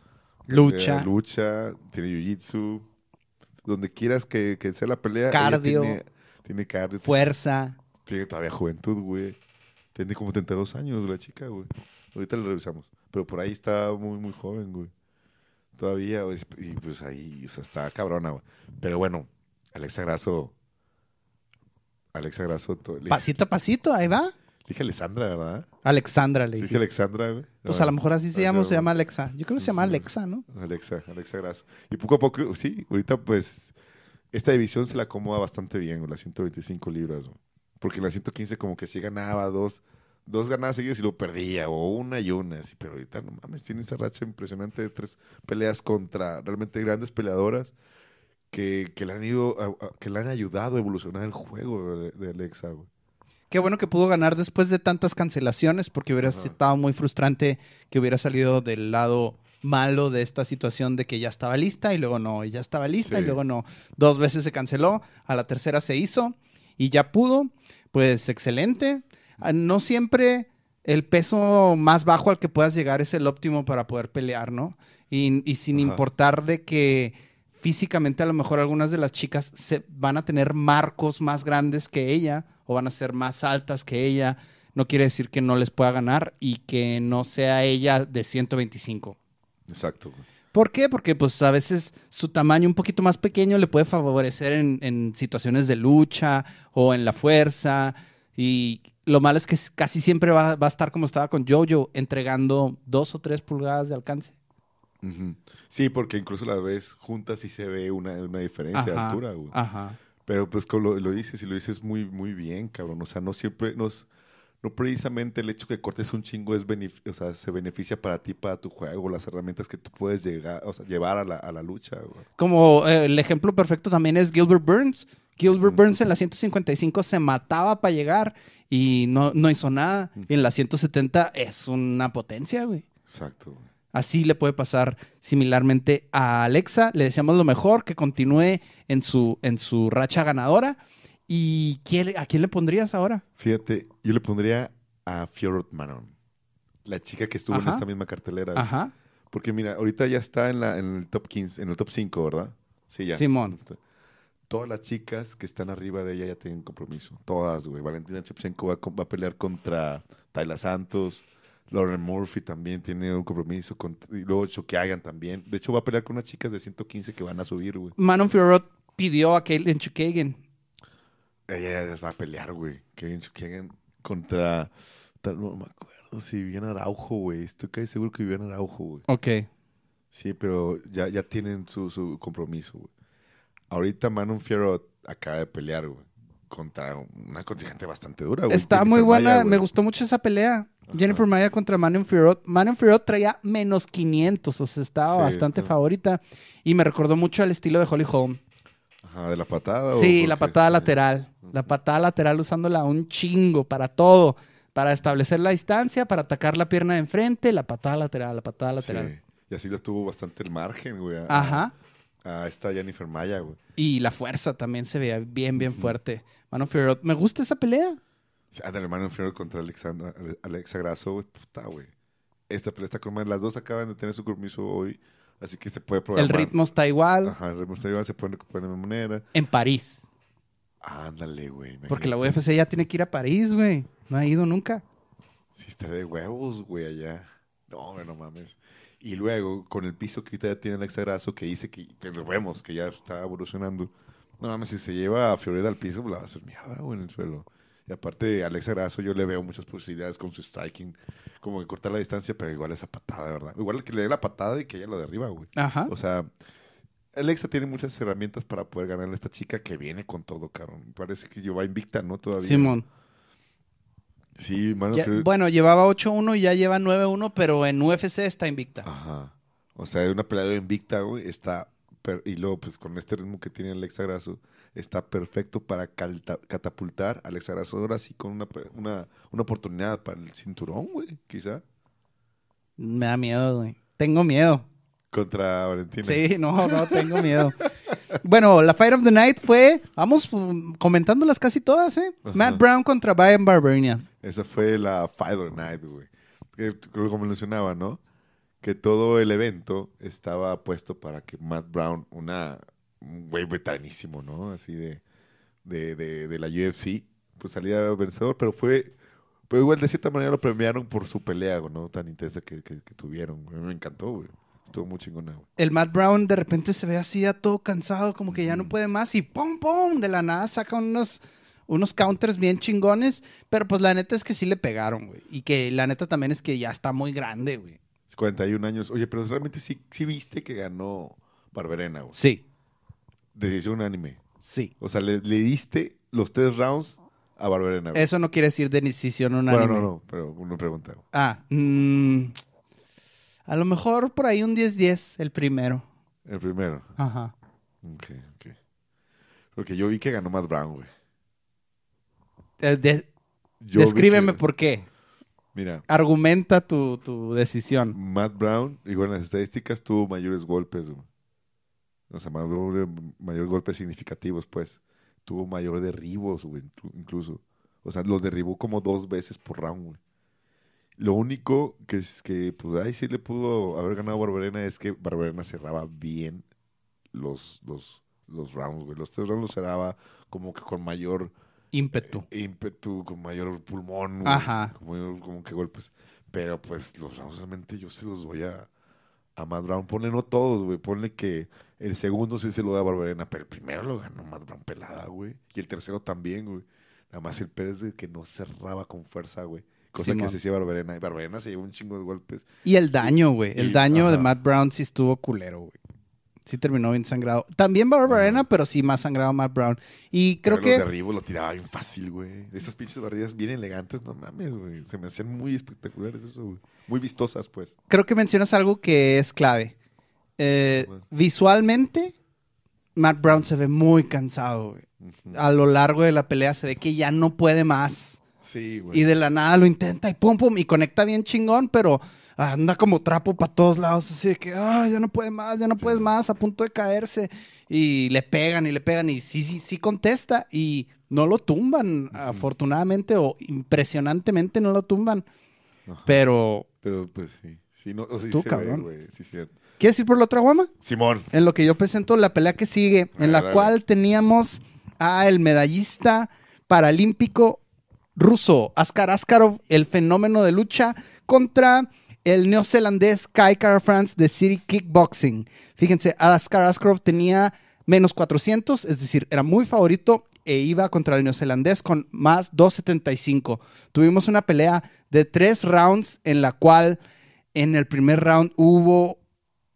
Lucha. pelea, lucha, tiene jiu-jitsu. Donde quieras que, que sea la pelea, Cardio. tiene, tiene cardio, Fuerza. tiene todavía juventud, güey. Tiene como 32 años la chica, güey. Ahorita la revisamos. Pero por ahí está muy, muy joven, güey. Todavía, güey, y pues ahí o sea, está cabrona, güey. Pero bueno, Alexa Grasso. Alexa Grasso. le- Pasito a pasito, ahí va. Dije Alessandra, ¿verdad? Alexandra le Dije dije. Alexandra, güey. Pues No, a lo mejor así se no, llama, o no, se llama Alexa. Yo creo que se llama. Alexa, ¿no? Alexa, Alexa Grasso. Y poco a poco, sí, ahorita pues esta división se la acomoda bastante bien, las 125 libras, güey. Porque en la 115 como que sí ganaba dos, dos ganadas seguidas y luego perdía, o una y una, así, pero ahorita no mames, tiene esa racha impresionante de tres peleas contra realmente grandes peleadoras que, que le han ido, a- a- que le han ayudado a evolucionar el juego de, de Alexa, güey. Qué bueno que pudo ganar después de tantas cancelaciones, porque hubiera Ajá. estado muy frustrante que hubiera salido del lado malo de esta situación de que ya estaba lista y luego no, y ya estaba lista y luego no. Dos veces se canceló, a la tercera se hizo y ya pudo. Pues excelente. Ah, No siempre el peso más bajo al que puedas llegar es el óptimo para poder pelear, ¿no? Y, y sin Ajá. importar de que físicamente a lo mejor algunas de las chicas se van a tener marcos más grandes que ella o van a ser más altas que ella, no quiere decir que no les pueda ganar y que no sea ella de 125. Exacto. ¿Por qué? Porque pues a veces su tamaño un poquito más pequeño le puede favorecer en, en situaciones de lucha o en la fuerza. Y lo malo es que casi siempre va, va a estar como estaba con Jojo, entregando dos o tres pulgadas de alcance. Sí, porque incluso las ves juntas y se ve una, una diferencia de altura, güey. Ajá. Pero pues como lo, lo dices y lo dices muy, muy bien, cabrón. O sea, no siempre, nos, no precisamente el hecho que cortes un chingo es benef- o sea, se beneficia para ti, para tu juego, las herramientas que tú puedes llegar, o sea, llevar a la, a la lucha, güey. Como eh, el ejemplo perfecto también es Gilbert Burns. Gilbert. Burns en la 155 se mataba para llegar y no, no hizo nada. Y en la 170 es una potencia, güey. Exacto. güey. Así le puede pasar similarmente a Alexa. Le deseamos lo mejor, que continúe en su, en su racha ganadora. ¿Y quién- a quién le pondrías ahora? Fíjate, yo le pondría a Fjord Manon, la chica que estuvo en esta misma cartelera. Ajá. Porque mira, ahorita ya está en, la, en el top 15, en el top 5, ¿verdad? Sí, ya. Simón. Todas las chicas que están arriba de ella ya tienen compromiso. Todas, güey. Valentina Shevchenko va, va a pelear contra Tayla Santos. Lauren Murphy también tiene un compromiso. Con, y luego Chokeagan también. De hecho, va a pelear con unas chicas de 115 que van a subir, güey. Manon Fiorot pidió a Caitlin Chukagan. Ella les va a pelear, güey. Kevin Chokeagan contra no me acuerdo si vivía en Araujo, güey. Estoy casi seguro que vivía en Araujo, güey. Ok. Sí, pero ya, ya tienen su, su compromiso, güey. Ahorita Manon Fierro acaba de pelear, güey. Contra una contingente bastante dura, güey. Está Jennifer muy buena, Maya, me gustó mucho esa pelea. Jennifer Maya contra Manon Fiorot. Manon Fiorot traía menos 500, o sea, estaba Sí, bastante está- favorita. Y me recordó mucho al estilo de Holly Holm. Ajá, de la patada. Sí, la patada Sí. lateral. La patada lateral usándola un chingo para todo. Para establecer la distancia, para atacar la pierna de enfrente, la patada lateral, la patada lateral. Sí. Y así lo tuvo bastante el margen, güey. Ajá. A esta Jennifer Maya, güey. Y la fuerza también se veía bien, bien fuerte. Manon Fiorot, me gusta esa pelea. Ándale, Manon Fierro contra Alexandra, Ale- Alexa Grasso, güey. Puta, güey. Esta pelea está con Las dos acaban de tener su compromiso hoy. Así que se puede El programar. ritmo está igual. Ajá, el ritmo está igual, se pueden recuperar de manera. En París. Ándale, güey. Porque la. UFC ya tiene que ir a París, güey. No ha ido nunca. Sí, está de huevos, güey, allá. No, güey, no mames. Y luego, con el piso que ahorita ya tiene Alexa Grasso, que dice que, que lo vemos, que ya está evolucionando. No mames, si se lleva a Fiorella al piso, la va a hacer mierda, güey, en el suelo. Y aparte, Alexa Grasso, yo le veo muchas posibilidades con su striking, como que cortar la distancia, pero igual esa patada, verdad. Igual que le dé la patada y que ella lo derriba, güey. Ajá. O sea, Alexa tiene muchas herramientas para poder ganarle a esta chica que viene con todo, cabrón. Parece que yo va invicta, ¿no? Todavía. Simón. Sí, Ya- Fiorella- bueno, llevaba 8-1 y ya lleva 9-1, pero en UFC está invicta. Ajá. O sea, una peleadora invicta, güey, está... per- y luego, pues, con este ritmo que tiene Alexa Grasso, está perfecto para catapultar a Alexa Grasso ahora sí con una, una, una oportunidad para el cinturón, güey, quizá. Me da miedo, güey. Tengo miedo. Contra Valentina. Sí, no, no, tengo miedo. Bueno, la Fight of the Night fue, vamos um, comentándolas casi todas, ¿eh? Ajá. Matt Brown contra Brian Barbarian. Esa fue la the Night, güey. Que, como mencionaba, ¿no? Que todo el evento estaba puesto para que Matt Brown, una, un güey veteranísimo, ¿no? Así de, de, de, de la UFC, pues salía vencedor, pero fue... Pero igual de cierta manera lo premiaron por su pelea, ¿no? Tan intensa que, que- tuvieron. güey. Me encantó, güey. Estuvo muy chingona, güey. El Matt Brown de repente se ve así ya todo cansado, como que ya no puede más y ¡pum, pum! De la nada saca unos, unos counters bien chingones, pero pues la neta es que sí le pegaron, güey. Y que la neta también es que ya está muy grande, güey. 41 años. Oye, pero realmente sí, sí viste que ganó Barberena, güey. Sí, Decisión unánime. sí. O sea, le, le diste los tres rounds a Barberena, güey. Eso no quiere decir de decisión unánime. Bueno, no, no, pero una pregunta. güey. Ah, mm, a lo mejor por ahí un 10-10 el primero. El primero. Ajá. Ok, ok. Porque yo vi que ganó Matt Brown, güey. Eh, de- descríbeme que- por qué. Mira, Argumenta tu, tu decisión. Matt Brown, igual en las estadísticas, tuvo mayores golpes, güey. O sea, mayor- mayores golpes significativos, pues. Tuvo mayor derribos, güey, incluso. O sea, los derribó como dos veces por round, güey. Lo único que es que, pues, ahí sí le pudo haber ganado Barberena es que Barberena cerraba bien los, los, los rounds, güey. Los tres rounds los cerraba como que con mayor Ímpetu. ímpetu, con mayor pulmón, Ajá. Con mayor- como que golpes. Pero pues los rounds realmente yo se los voy a, a Matt Brown. Ponle no todos, güey. Ponle que el segundo sí se lo da a Barberena, pero el primero lo ganó Matt Brown pelada, güey. Y el tercero también, güey. Nada más el Pérez de que no cerraba con fuerza, güey. Cosa Simón. que se hacía Barberena. Y Barberena se llevó un chingo de golpes. Y el daño, güey. El Y- daño de. Matt Brown sí estuvo culero, güey. Sí terminó bien sangrado. También Barbarena, Ajá. pero sí más sangrado Matt Brown. Y creo Pero los que... derribos lo tiraba bien fácil, güey. Esas pinches barridas bien elegantes, no mames, güey. Se me hacían muy espectaculares eso, güey. Muy vistosas, pues. creo que mencionas algo que es clave. Eh, Bueno. visualmente, Matt Brown se ve muy cansado, güey. A lo largo de la pelea se ve que ya no puede más. Sí, güey. Y de la nada lo intenta y pum, pum, y conecta bien chingón, pero anda como trapo para todos lados, así de que, ay, ya no puede más, ya no puedes más, a punto de caerse. Y le pegan y le pegan y sí, sí, sí contesta y no lo tumban, afortunadamente o impresionantemente no lo tumban. Ajá. Pero, Pero pues sí. Sí, no, o sea, sí Estuvo se cabrón. ve, güey. Sí, cierto. ¿quieres ir por la otra guama? Simón. En lo que yo presento la pelea que sigue, en la Dale. cual teníamos a el medallista paralímpico ruso, Askar Askarov, el fenómeno de lucha, contra el neozelandés Kai Kara France de City Kickboxing. Fíjense, Askar Askarov tenía menos 400, es decir, era muy favorito e iba contra el neozelandés con más 275. Tuvimos una pelea de tres rounds en la cual en el primer round hubo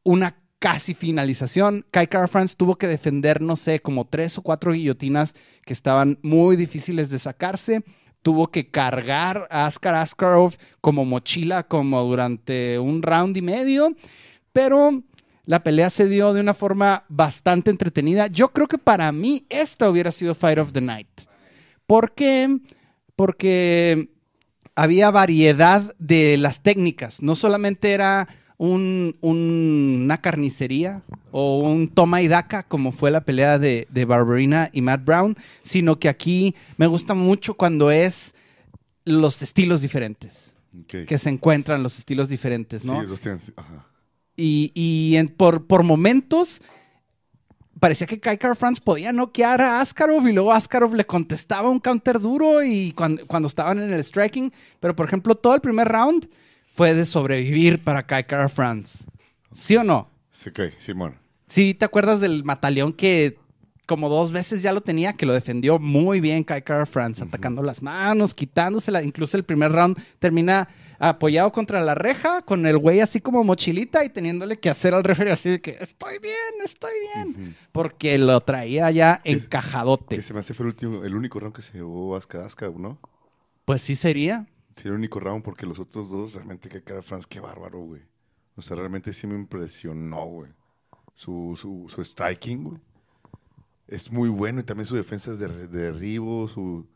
una casi finalización. Kai Kara France tuvo que defender, no sé, como tres o cuatro guillotinas que estaban muy difíciles de sacarse. Tuvo que cargar a Askar Askarov como mochila como durante un round y medio. Pero la pelea se dio de una forma bastante entretenida. Yo creo que para mí esta hubiera sido Fight of the Night. ¿Por qué? Porque había variedad de las técnicas. No solamente era un- un- una carnicería o un toma y daca, como fue la pelea de, de Barberina y Matt Brown, sino que aquí me gusta mucho cuando es los estilos diferentes, que se encuentran los estilos diferentes, ¿no? Sí, los tienen- ajá. Y, y en- por, por momentos parecía que Kai Kara France podía noquear a Askarov y luego Askarov le contestaba un counter duro y cuando, cuando estaban en el striking. Pero por ejemplo, todo el primer round fue de sobrevivir para Kai Kara France. ¿Sí o no? Sí, ok, Simón. Sí, ¿te acuerdas del mataleón que como dos veces ya lo tenía, que lo defendió muy bien Kai Kara France, atacando las manos, quitándosela. Incluso el primer round termina apoyado contra la reja, con el güey así como mochilita y teniéndole que hacer al referee así de que estoy bien, estoy bien. Porque lo traía ya encajadote. Que se me hace fue el, último, el único round que se llevó Askar, ¿no? Pues sí sería. Sí, el único round porque los otros dos, realmente, que cara France, qué bárbaro, güey. O sea, realmente sí me impresionó, güey. Su, su, su striking, güey. Es muy bueno y también su defensa es de, de derribo, su...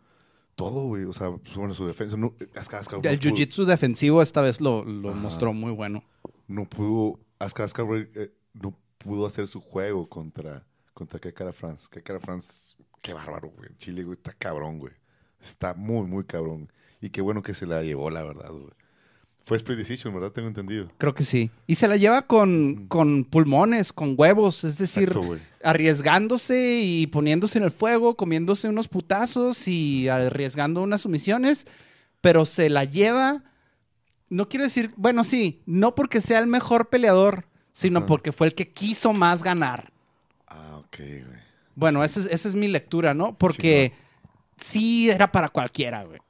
Todo, güey. O sea, bueno, su defensa... No, Askar no El pudo- jiu-jitsu defensivo esta vez lo, lo mostró muy bueno. no pudo, Askar güey, eh, no pudo hacer su juego contra, contra Kekara France. Kekara France, qué bárbaro, güey. Chile, güey, está cabrón, güey. Está muy, muy cabrón. Y qué bueno que se la llevó, la verdad, güey. Fue split decision, ¿verdad? Tengo entendido. Creo que sí. Y se la lleva con, con pulmones, con huevos, es decir, Exacto, arriesgándose y poniéndose en el fuego, comiéndose unos putazos y arriesgando unas sumisiones, pero se la lleva, no quiero decir, bueno, sí, no porque sea el mejor peleador, sino Ajá. porque fue el que quiso más ganar. Ah, ok, güey. Bueno, esa es, esa es mi lectura, ¿no? Porque sí, era para cualquiera, güey.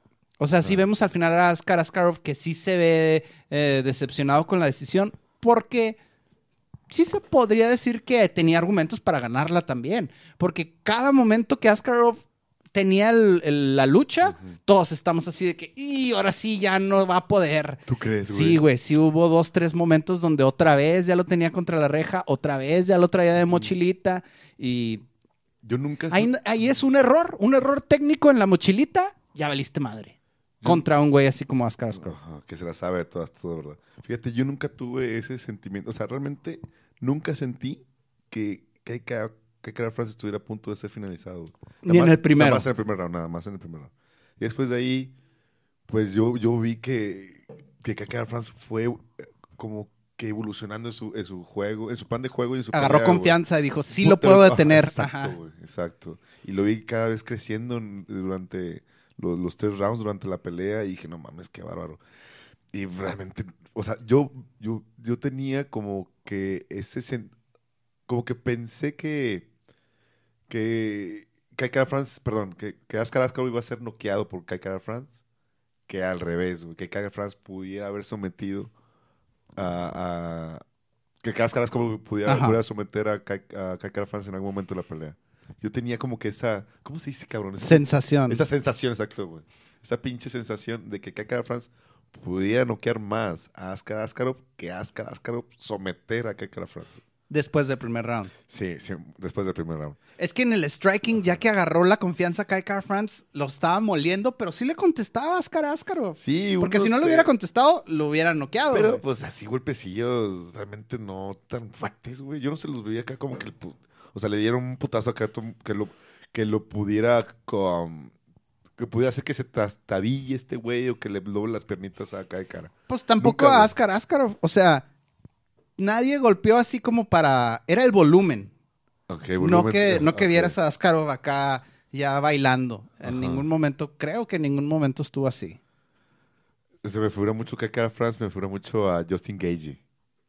O sea, sí Ah. vemos al final a Askar Askarov que sí se ve eh, decepcionado con la decisión, porque sí se podría decir que tenía argumentos para ganarla también. Porque cada momento que Askarov tenía el- el- la lucha, todos estamos así de que, y ahora sí ya no va a poder. ¿Tú crees, güey? Sí, güey, sí hubo dos, tres momentos donde otra vez ya lo tenía contra la reja, otra vez ya lo traía de mochilita y Yo nunca... ahí, ahí es un error, un error técnico en la mochilita, ya valiste madre. Contra un güey así como Ascar Ascar. Ajá, que se la sabe de todas, todo, ¿verdad? Fíjate, yo nunca tuve ese sentimiento. O sea, realmente nunca sentí que que que- que Cara France estuviera a punto de ser finalizado. Ni en el primero. Nada más en el primer round, nada más en el primer round. Y después de ahí, pues yo, yo vi que, que Cara France fue eh, como que evolucionando en su, en su juego, en su plan de juego y en su Agarró pelea, confianza y dijo, sí Puta, lo puedo detener. Exacto, Ajá. güey, exacto. Y lo vi cada vez creciendo en- durante los, los tres rounds, durante la pelea, y dije, no mames, qué bárbaro. Y realmente, o sea, yo, yo, yo tenía como que ese, como que pensé que, que Kai Kara France, perdón, que, que Askar Askarov iba a ser noqueado por Kai Kara France, que al revés, que Kai France pudiera haber sometido a, a- que Askar Askarov pudiera, pudiera someter a Kai, a Kai Kara France en algún momento de la pelea. Yo tenía como que esa, ¿cómo se dice, cabrón? Esa- Sensación. esa sensación, exacto, güey. Esa pinche sensación de que Kai France pudiera noquear más a Askar Askarov que Askar Askarov someter a Kai France. Después del primer round. Sí, sí, después del primer round. Es que en el striking, ya que agarró la confianza Kai Car France, lo estaba moliendo, pero sí le contestaba a Ascar Askarov. Sí, Porque si no de- hubiera contestado, lo hubieran noqueado. Pero güey. pues así golpecillos realmente no tan fuertes, güey. Yo no se los veía acá como que el o sea, le dieron un putazo acá que lo que lo pudiera con que pudiera hacer que se trastabille este güey o que le doble las piernitas acá de cara. Pues tampoco Nunca, a. Ascar Askarov. O sea, nadie golpeó así como para. Era el volumen. Okay, no que, no que vieras a Askarov acá ya bailando. En Ajá. ningún momento, creo que en ningún momento estuvo así. Se me figura mucho que cara France, me figura mucho a Justin Gage.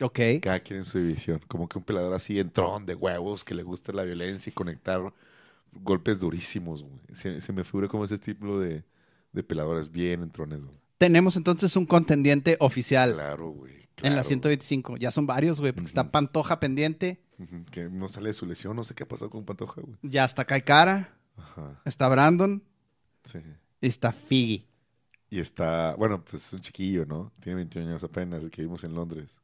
Ok. Cada quien en su división. Como que un pelador así entrón de huevos, que le gusta la violencia y conectar golpes durísimos, güey. Se, se me figura como ese tipo de, de peladores bien entrones, güey. Tenemos entonces un contendiente oficial Claro, güey. en la claro. 125. Ya son varios, güey, porque está. Pantoja pendiente. Que no sale de su lesión, no sé qué ha pasado con Pantoja, güey. Ya está Kai Cara, Ajá, está Brandon sí. y está Figgy. Y está, bueno, pues es un chiquillo, ¿no? Tiene 21 años apenas, el que vimos en Londres.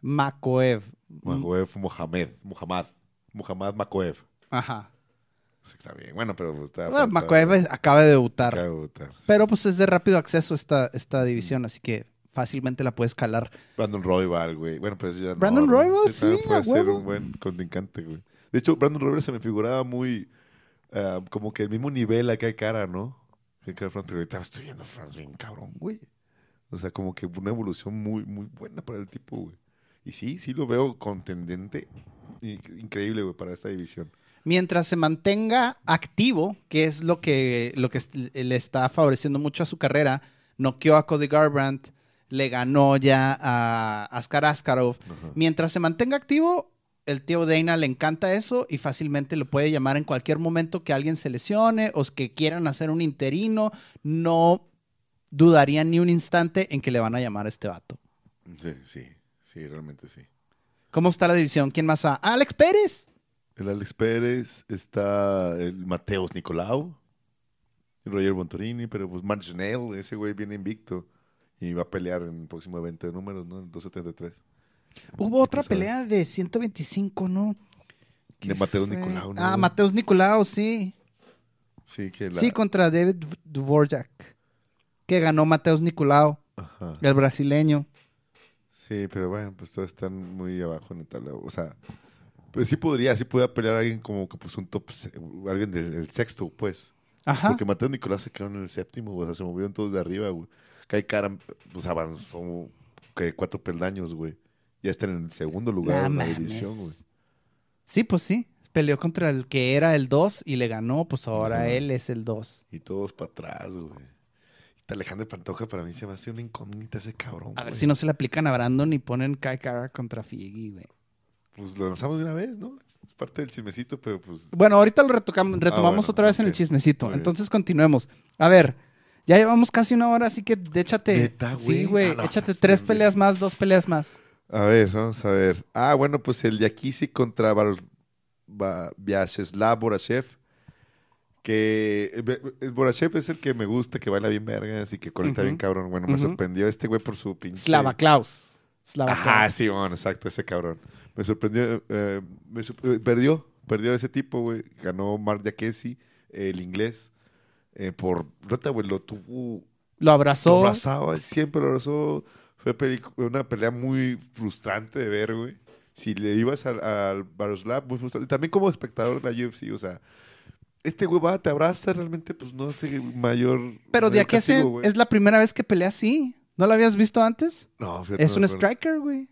Makoev. Makoev Mohamed, Muhammad, Muhammad Makoev. Ajá. Sí, está bien. Bueno, pero está. Bueno, acaba de debutar. acaba de debutar. Pero pues es de rápido acceso esta, esta división, así que fácilmente la puedes calar. Brandon Royval, güey. Bueno, pero eso ya no, Brandon. Royval, también sí, puede ser un buen contrincante, güey. De hecho, Brandon Royval se me figuraba muy. ah, como que el mismo nivel acá de cara, ¿no? Que cara Franz, pero ahorita estoy viendo a Franz bien cabrón, güey. O sea, como que una evolución muy, muy buena para el tipo, güey. Y sí, sí lo veo contendente. Increíble, güey, para esta división. Mientras se mantenga activo, que es lo que, lo que le está favoreciendo mucho a su carrera, noqueó a Cody Garbrandt, le ganó ya a Askar Askarov. Ajá. Mientras se mantenga activo, el tío Dana le encanta eso y fácilmente lo puede llamar en cualquier momento que alguien se lesione o que quieran hacer un interino. No dudaría ni un instante en que le van a llamar a este vato. Sí, sí, sí, realmente sí. ¿Cómo está la división? ¿Quién más? ha? Alex Pérez. El Alex Pérez, está el Mateos Nicolau, el Roger Bontorini, pero pues Mark ese güey viene invicto y va a pelear en el próximo evento de números, ¿no? El 273. Hubo otra pelea de 125, ¿no? De Mateus fue? Nicolau, ¿no? Ah, Mateus Nicolau, sí. Sí, que la... Sí, contra David Dvorak. Que ganó Mateus Nicolau, Ajá. el brasileño. Sí, pero bueno, pues todos están muy abajo en el tablero. O sea, pues sí podría, sí podría pelear alguien como que pues un top, alguien del el sexto, pues. Ajá. Porque Mateo Nicolás se quedó en el séptimo, güey. O sea, se movieron todos de arriba, güey. Kai Karam, pues avanzó que cuatro peldaños, güey. Ya está en el segundo lugar No en la mames. división, güey. Sí, pues sí. Peleó contra el que era el 2 y le ganó, pues ahora Ajá. él es el 2. Y todos para atrás, güey. Alejandro Pantoja para mí se va a hacer una incógnita ese cabrón. A ver güey. si no se le aplican a Brandon y ponen Kai Kara contra Figgy, güey. Pues lo lanzamos de una vez, ¿no? Es parte del chismecito, pero pues. Bueno, ahorita lo retocam- retomamos bueno, otra vez en el chismecito. Entonces continuemos. A ver, ya llevamos casi una hora, así que échate. ¿Neta, sí, güey? güey. Ah, no, échate tres bien, peleas más, dos peleas más. A ver, vamos a ver. Ah, bueno, pues el Yakisi contra Baros- Ba- Vyacheslav Borashev. Que el Be- el Borashev es el que me gusta, que baila bien vergas y que conecta Ujú. bien cabrón. Bueno, me Ujú. sorprendió este güey por su pinche... Slava Klaus. Slava Ajá, Klaus. sí, bueno, exacto, ese cabrón. Me sorprendió, eh, me eh, perdió, perdió ese tipo, güey. Ganó Mark Jacquesi, el inglés, eh, por, neta, güey, lo tuvo, Lo lo abrazó. abrazaba, siempre lo abrazó. Fue una pelea muy frustrante de ver, güey. Si le ibas al, al Baroslav, muy frustrante. También como espectador de la UFC, o sea, este güey va, te abraza, realmente, pues no sé, mayor. Pero de aquí güey. es la primera vez que pelea así. ¿No lo habías visto antes? No, fíjate, Es no un striker, güey.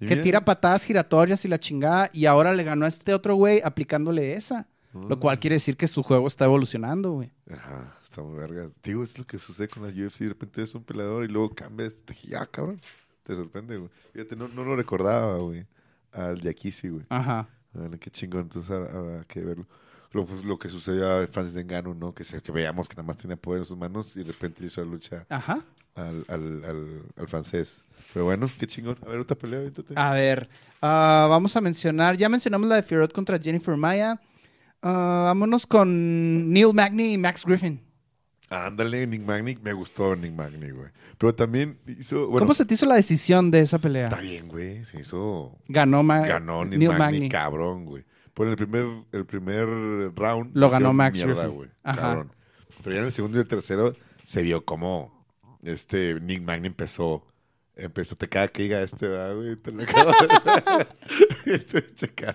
Que tira patadas giratorias y la chingada. Y ahora le ganó a este otro güey aplicándole esa. Lo mm. cual quiere decir que su juego está evolucionando, güey. Ajá, está muy vergas. Digo, es lo que sucede con la UFC. De repente eres un peleador y luego cambias. Te dije, ya, cabrón. Te sorprende, güey. Fíjate, no, no lo recordaba, güey. Al Yakisi, güey. Ajá. Bueno, qué chingón. Entonces habrá que verlo. Lo, pues, lo que sucedió a Francis Ngannou, ¿no? Que, se, que veíamos que nada más tenía poder en sus manos y de repente hizo la lucha Ajá. al, al, al, al francés. Pero bueno, qué chingón. A ver, otra pelea, aviéntate. A ver, ah, vamos a mencionar, ya mencionamos la de Fiorot contra Jennifer Maya. Ah, vámonos con Neil Magny y Max Griffin. Ándale, Nick Magny. Me gustó Nick Magny, güey. Pero también hizo... Bueno, ¿Cómo se te hizo la decisión de esa Está pelea? bien, güey. Se hizo... Ganó, Ma- Ganó Magny, Magny. cabrón, güey. Por el primer, el primer round. Lo ganó hicieron Max mierda. Ajá. Pero ya en el segundo y el tercero se vio como este Nick Magny empezó. Empezó, te caga que diga este, ¿verdad, güey. Te lo acabo de- checa.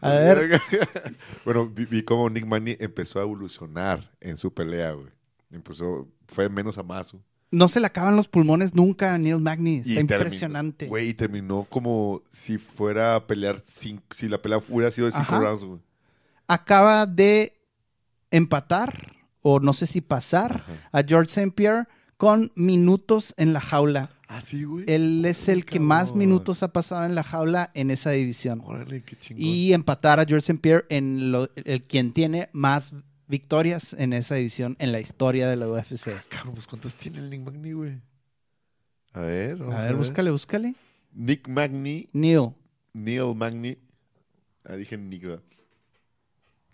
A ver. bueno, vi, vi cómo Nick Magny empezó a evolucionar en su pelea, güey. Empezó, fue menos a más. güey. No se le acaban los pulmones nunca a Neil Magny. Y Está terminó- impresionante. Güey, y terminó como si fuera a pelear, cinco, si la pelea hubiera sido de cinco Ajá. rounds, güey. Acaba de empatar, o no sé si pasar, Ajá. a George St. Pierre con minutos en la jaula. Ah, sí, güey. Él es el que más minutos ha pasado en la jaula en esa división. Órale, qué chingón. Y empatar a George St. Pierre en lo, el quien tiene más victorias en esa división en la historia de la UFC. Cabrón, pues ¿cuántas tiene el Nick Magny, güey? A ver, vamos A ver, búscale, búscale. Nick Magny, Neil. Neil Magny. Ah, dije Nick, ¿verdad?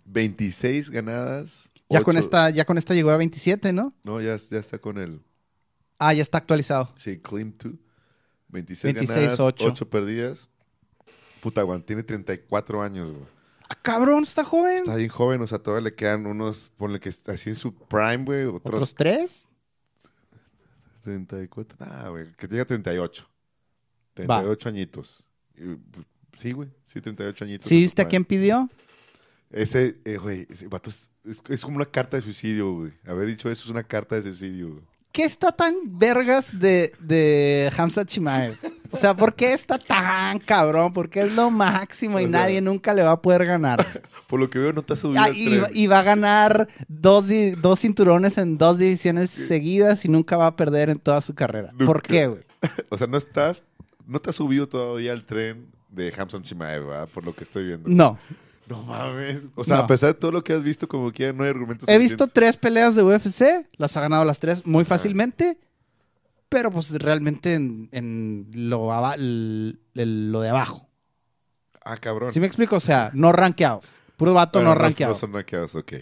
26 ganadas. Ya con, ocho- esta, ya con esta llegó a 27, ¿no? No, ya, ya está con el. Ah, ya está actualizado. Sí, Claim 2. 26, 26, ganadas, ocho. 8 perdidas. Puta, Juan, tiene 34 años, güey. Ah, cabrón, está joven. Está bien joven, o sea, todavía le quedan unos, ponle que así en su prime, güey, otros, ¿Otros tres? 34. Ah, güey, que tenga 38. 38 añitos. Y, pues, sí, güey, sí, 38 añitos. ¿Sí viste a quién pidió? Ese, eh, güey, ese vato es, es- es como una carta de suicidio, güey. Haber dicho eso es una carta de suicidio, güey. ¿Qué está tan vergas de, de Hamza Chimaev? O sea, ¿por qué está tan cabrón? Porque es lo máximo y O sea- nadie nunca le va a poder ganar. Por lo que veo, no te has subido Ah, y, va- y va a ganar dos, dos cinturones en dos divisiones seguidas y nunca va a perder en toda su carrera. ¿Por qué, güey? O sea, no estás, no te has subido todavía al tren de Hamson Chimaev, ¿verdad? Por lo que estoy viendo. No. No mames. O sea, No. a pesar de todo lo que has visto, como quiera, no hay argumentos. He visto tres peleas de UFC, las ha ganado las tres muy fácilmente, pero pues realmente en, en lo, aba- el- el- lo de abajo. Ah, cabrón. ¿Sí me explico? O sea, no rankeados. Puro vato Bueno, no rankeado. No son rankeados, ok.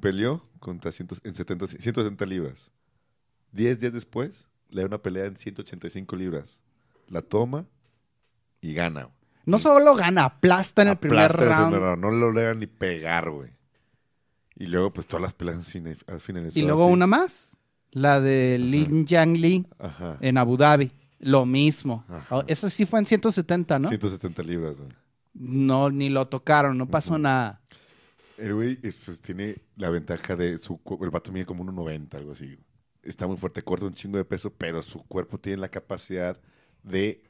Peleó contra 100 en 70, 170 libras. Diez días después, le da una pelea en 185 libras. La toma y gana. No solo gana, aplasta en el primer el round. primer round. No lo logra ni pegar, güey. Y luego, pues, todas las peleas finalizó Y luego así. una más, la de Lin Yang Li Ajá. en Abu Dhabi. Lo mismo. Ajá. Oh, Eso sí fue en 170, ¿no? 170 libras, güey. No, ni lo tocaron, no pasó nada. El güey eh, pues, tiene la ventaja de su... El vato mide como 1.90, algo así. Está muy fuerte, corta un chingo de peso, pero su cuerpo tiene la capacidad de,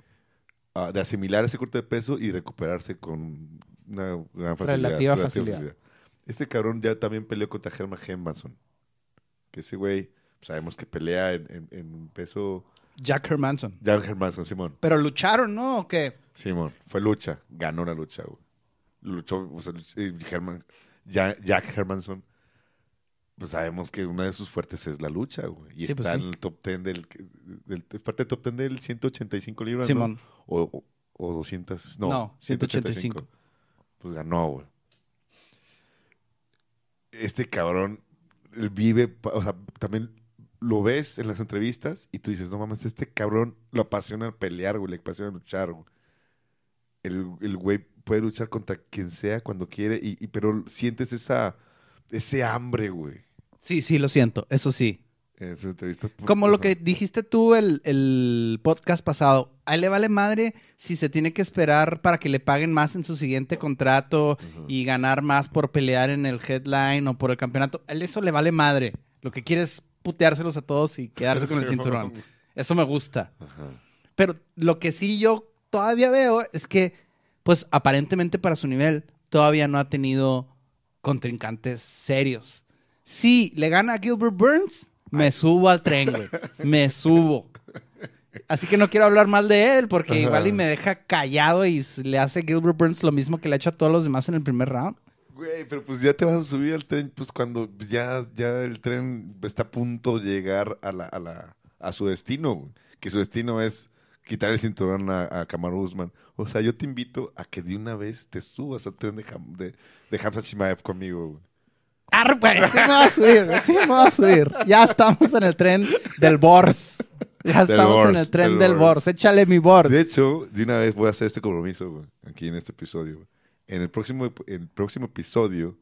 ah, de asimilar ese corte de peso y recuperarse con una gran facilidad. Relativa facilidad. Este cabrón ya también peleó contra Herman Hermanson. Que ese güey, sabemos que pelea en, en- en peso... Jack Hermanson. Jan Hermanson, Simón. Pero lucharon, ¿no? ¿O qué? Simón, fue lucha, ganó la lucha, güey. Luchó, o sea, luch- eh, Herman, Ja- Jack Hermanson, pues sabemos que una de sus fuertes es la lucha, güey. Y Sí, está pues sí. en el top 10 del, del- es parte del top 10 del 185 libras, ¿no? Simón. O, o, o 200, no, No, 185. Pues ganó, güey. Este cabrón él vive, o sea, también lo ves en las entrevistas y tú dices, no mames, este cabrón lo apasiona pelear, güey, le apasiona luchar, güey. El, el güey puede luchar contra quien sea cuando quiere, y, y- pero sientes esa, ese hambre, güey, Sí, sí, lo siento, eso sí. en sus entrevistas. Como lo que dijiste tú el, el podcast pasado, a él le vale madre si se tiene que esperar para que le paguen más en su siguiente contrato y ganar más por pelear en el headline o por el campeonato. A él eso le vale madre. Lo que quiere es puteárselos a todos y quedarse con el cinturón. Eso me gusta. Ajá. Pero lo que sí yo todavía veo es que, pues aparentemente para su nivel, todavía no ha tenido contrincantes serios. Si le gana a Gilbert Burns, me subo al tren, güey. Me subo. Así que no quiero hablar mal de él porque Ajá. igual y me deja callado y le hace Gilbert Burns lo mismo que le ha hecho a todos los demás en el primer round. Güey, pero pues ya te vas a subir al tren, pues cuando ya, ya el tren está a punto de llegar a, la, a, la, a su destino, güey. que su destino es quitar el cinturón a, a Kamaru Usman. O sea, yo te invito a que de una vez te subas al tren de, Ham- de, de Hamza Chimaev conmigo, güey. Arre, pues, sí me va a subir, sí me va a subir. Ya estamos en el tren del Bors. Ya Del estamos en el tren del del Bors. Bors. Échale mi Bors. De hecho, de una vez voy a hacer este compromiso, güey, aquí en este episodio. güey. En el próximo, el próximo episodio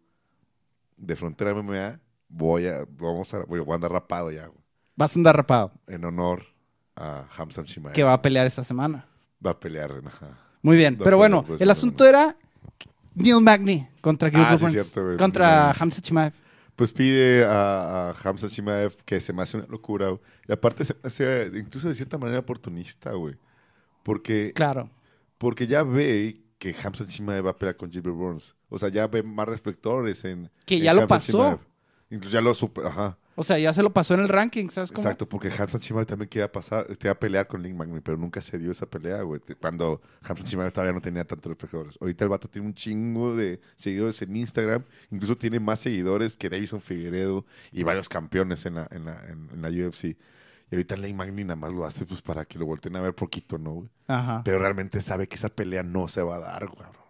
de Frontera MMA, voy a, vamos a, voy a andar rapado ya, Vas a andar rapado. en honor a Hamza Chimaev. Que va a pelear esta semana. Va a pelear, ajá. Muy bien. Va Pero bueno, el asunto era Neil Magny contra Gilbert Ah, sí, cierto, contra Hamza Chimaev. Pues pide a, a Hamza Chimaev que se me hace una locura. güey. Y aparte se hace incluso de cierta manera oportunista, güey. Porque, Claro. porque ya ve que Hamza Chimaev va a pelear con Gilbert Burns. O sea, ya ve más reflectores en... Que en ya lo pasó. Chimaev. Incluso ya lo super... Ajá. O sea, ya se lo pasó en el ranking, ¿sabes cómo? Exacto, porque Hamza Chimaev también quería pasar, quería pelear con Link Magni, pero nunca se dio esa pelea, güey. Cuando Hamza Chimaev todavía no tenía tantos reflectores. Ahorita el vato tiene un chingo de seguidores en Instagram, incluso tiene más seguidores que Davison Figueredo y varios campeones en la, en la, en, en la UFC. Y ahorita Link Magni nada más lo hace pues para que lo volteen a ver poquito, ¿no, güey? Ajá. Pero realmente sabe que esa pelea no se va a dar, cabrón.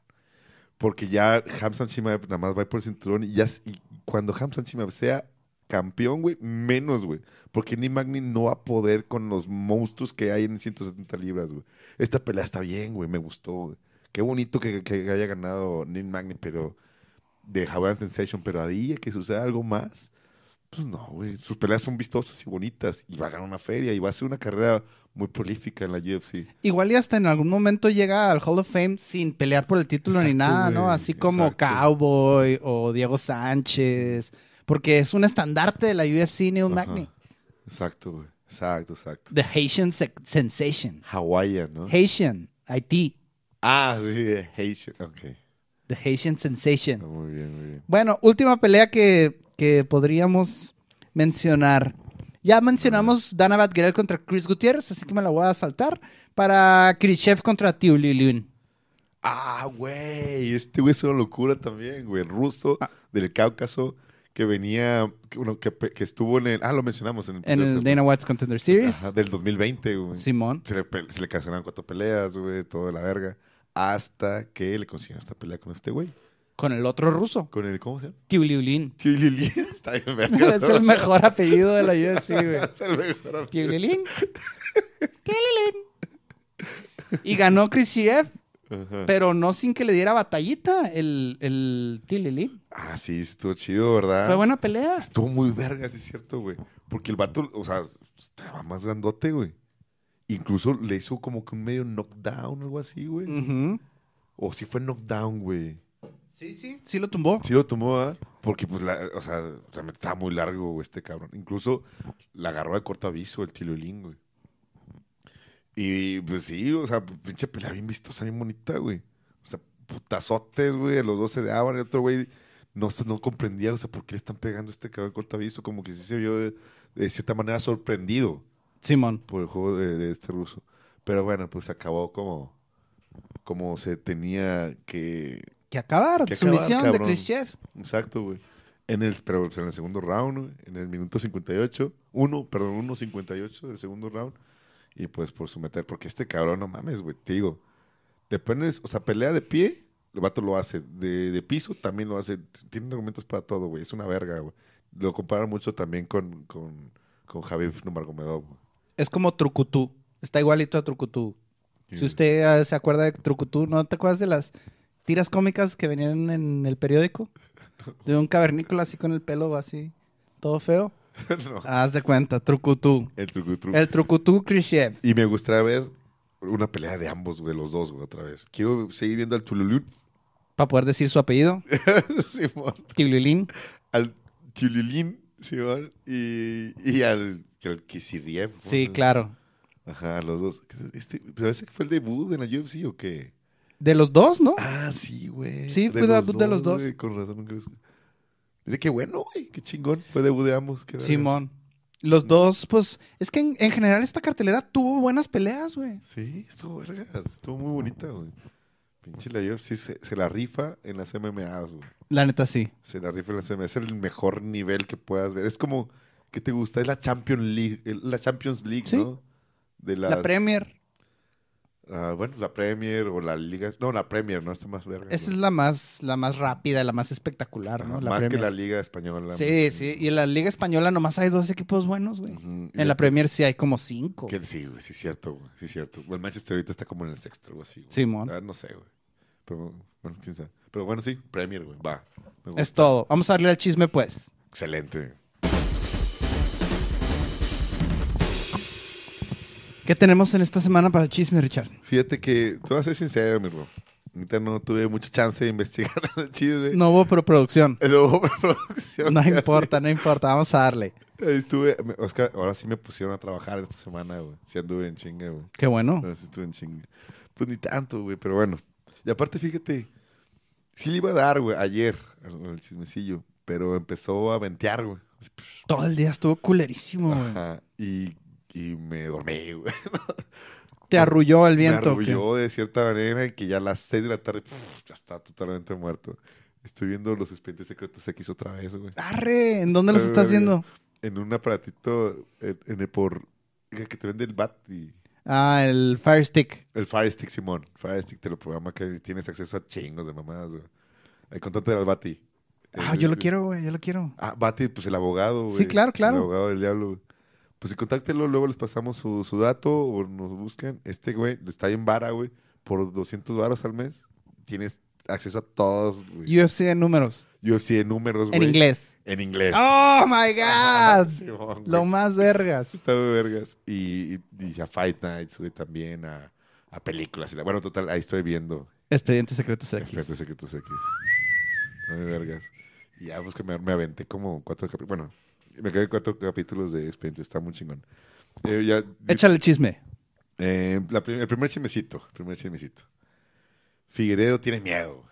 Porque ya Hamza Chimaev nada más va por el cinturón y, ya, y cuando Hamza Chimaev sea campeón, güey, menos, güey. Porque Nick Magni no va a poder con los monstruos que hay en 170 libras, güey. Esta pelea está bien, güey, me gustó, güey. Qué bonito que, que haya ganado Nick Magni, pero de Hawaiian Sensation, pero a día que suceda algo más, pues no, güey. Sus peleas son vistosas y bonitas y va a ganar una feria y va a ser una carrera muy prolífica en la UFC. Igual y hasta en algún momento llega al Hall of Fame sin pelear por el título ni nada, ¿no? Así como exacto. Cowboy o Diego Sánchez. Porque es un estandarte de la UFC, Neil. Magny. Exacto, güey. Exacto, exacto. The Haitian Se- Sensation. Hawaiian, ¿no? Haitian, Haití. ah, sí, Haitian. Ok. The Haitian Sensation. Muy bien, muy bien. Bueno, última pelea que, que podríamos mencionar. Ya mencionamos Dana Batguerel contra Chris Gutiérrez, así que me la voy a saltar. Para Khrushchev contra Tiu Lilun. Ah, güey. Este güey es una locura también, güey. El ruso Ah. del Cáucaso que venía, que, bueno, que, que estuvo en el. Ah, lo mencionamos en el, En el Dana White's Contender Series. Ajá, del 2020, güey. Simón. Se le, se le cancelaron cuatro peleas, güey, todo de la verga. Hasta que le consiguieron esta pelea con este güey. Con el otro ruso. Con el, ¿cómo se llama? Tiu Lilun. Tío Lili. Está bien, verga. es el mejor apellido de la UFC, güey. es el mejor. Tiu Lilun. Tiu Lilun. Y ganó Khrushchev, Ajá. pero no sin que le diera batallita el, el. Ah, sí, estuvo chido, ¿verdad? Fue buena pelea. Estuvo muy verga, sí es cierto, güey. Porque el vato, o sea, estaba más grandote, güey. Incluso le hizo como que un medio knockdown, algo así, güey. O si fue knockdown, güey. Sí, sí. Sí lo tumbó. Sí lo tomó, ¿ah? Porque, pues, la, o sea, realmente estaba muy largo, güey, este cabrón. Incluso la agarró de corto aviso el tilolín, güey. Y, pues, sí, o sea, pinche pelea bien vistosa, bien bonita, güey. O sea, putazotes, güey, los dos se daban. Y otro güey no, no comprendía, o sea, por qué le están pegando a este cabrón de corto aviso. Como que sí se vio de, de cierta manera sorprendido Simón. por el juego de, de este ruso. Pero bueno, pues acabó como, como se tenía que, Que acabar. Que Sumisión acabar, de cabrón. Khrushchev. Exacto, güey. En el, pero pues, en el segundo round, güey, en el minuto 58, uno, perdón, 1.58 del segundo round. Y pues por someter, porque este cabrón, no mames, güey, te digo. Depende, o sea, pelea de pie, el vato lo hace. De, de piso también lo hace. Tiene argumentos para todo, güey. Es una verga, güey. Lo comparan mucho también con, con, con Javier Nurmagomedov, güey. Es como Trucutú. Está igualito a Trucutú. Si usted eh, se acuerda de Trucutú, ¿no te acuerdas de las tiras cómicas que venían en el periódico? De un cavernícola así con el pelo así, todo feo. no, Haz de cuenta, Trucutú. el truco. El Trucutú Khrushchev. Y me gustaría ver una pelea de ambos, güey, los dos, güey, otra vez. Quiero seguir viendo al Tululun. Para poder decir su apellido. Simón. Tilulín. al Tululín, Simón, y, y al Kisiriev. ¿cómo Sí, se- claro. Ajá, los dos. Este, ¿Pero ese fue el debut en la UFC o qué? De los dos, ¿no? Ah, sí, güey. Sí, fue debut de los dos. güey, Con razón, nunca Mira qué bueno, güey. Qué chingón. Fue debut de ambos. qué. Simón. Los dos, pues, es que en, en general esta cartelera tuvo buenas peleas, güey. Sí, estuvo vergas. Estuvo muy bonita, güey. Pinche la UFC se, se la rifa en las MMAs, güey. La neta sí. Se la rifa en las MMA. Es el mejor nivel que puedas ver. Es como, ¿qué te gusta? Es la Champions League, el- la Champions League, Sí. ¿no? De las, La Premier. ah, bueno, la Premier o la Liga. No, la Premier, ¿no? Está más verga. Esa es la más, la más rápida, la más espectacular, ¿no? La más que la Liga Española. Sí, sí. Y en la Liga Española nomás hay dos equipos buenos, güey. En la Premier sí hay como cinco. Que sí, güey, sí es cierto, güey, sí cierto. El Manchester ahorita está como en el sexto, algo así. güey. Simón. Ah, no sé, güey. Pero, bueno, quién sabe. Pero bueno, sí, Premier, güey, va. Es todo. Vamos a darle al chisme, pues. Excelente. ¿Qué tenemos en esta semana para el chisme, Richard? Fíjate que, te voy a ser sincero, mi bro. Ahorita no tuve mucha chance de investigar el chisme. No hubo preproducción. No hubo preproducción. No casi. importa, no importa. Vamos a darle. Estuve, Oscar, ahora sí me pusieron a trabajar esta semana, güey. Sí anduve en chinga, güey. Qué bueno. Ahora sí estuve en chinga. Pues ni tanto, güey, pero bueno. Y aparte, fíjate, sí le iba a dar, güey, ayer, al chismecillo, pero empezó a ventear, güey. Todo el día estuvo culerísimo, güey. Ajá. Y, y me dormí, güey. Te arrulló el viento. me arrulló de cierta manera y que ya a las 6 de la tarde ya está totalmente muerto. Estoy viendo los expedientes secretos X otra vez, güey. Arre, ¿en dónde los estás viendo? En un aparatito en, en el por el que te vende el bat y Ah, el Fire Stick. el Fire Stick Simón. Fire Stick te lo programa que tienes acceso a chingos de mamadas, güey. El contante del Bati. Ah, El- yo lo quiero, güey, yo lo quiero. Ah, Bati, pues el abogado, güey. Sí, claro, claro. El abogado del diablo, güey. Pues sí, contáctelo, luego les pasamos su, su dato o nos buscan. Este güey está en vara, güey, por 200 varos al mes. Tienes acceso a todos, güey. UFC de números. UFC en números, güey. En inglés. En inglés. ¡Oh, my God! Simón, Lo más vergas. Está de vergas. Y, y, y a Fight Nights, güey, también, a, a películas. y la- Bueno, total, ahí estoy viendo. Expedientes Secretos X. Expedientes Secretos X. Está de vergas. Y ya, pues que me, me aventé como cuatro capítulos. Bueno, me quedé cuatro capítulos de Expedientes. Está muy chingón. Eh, ya, Échale chisme. eh, la prim- el primer chismecito. el primer chismecito. Figueredo tiene miedo.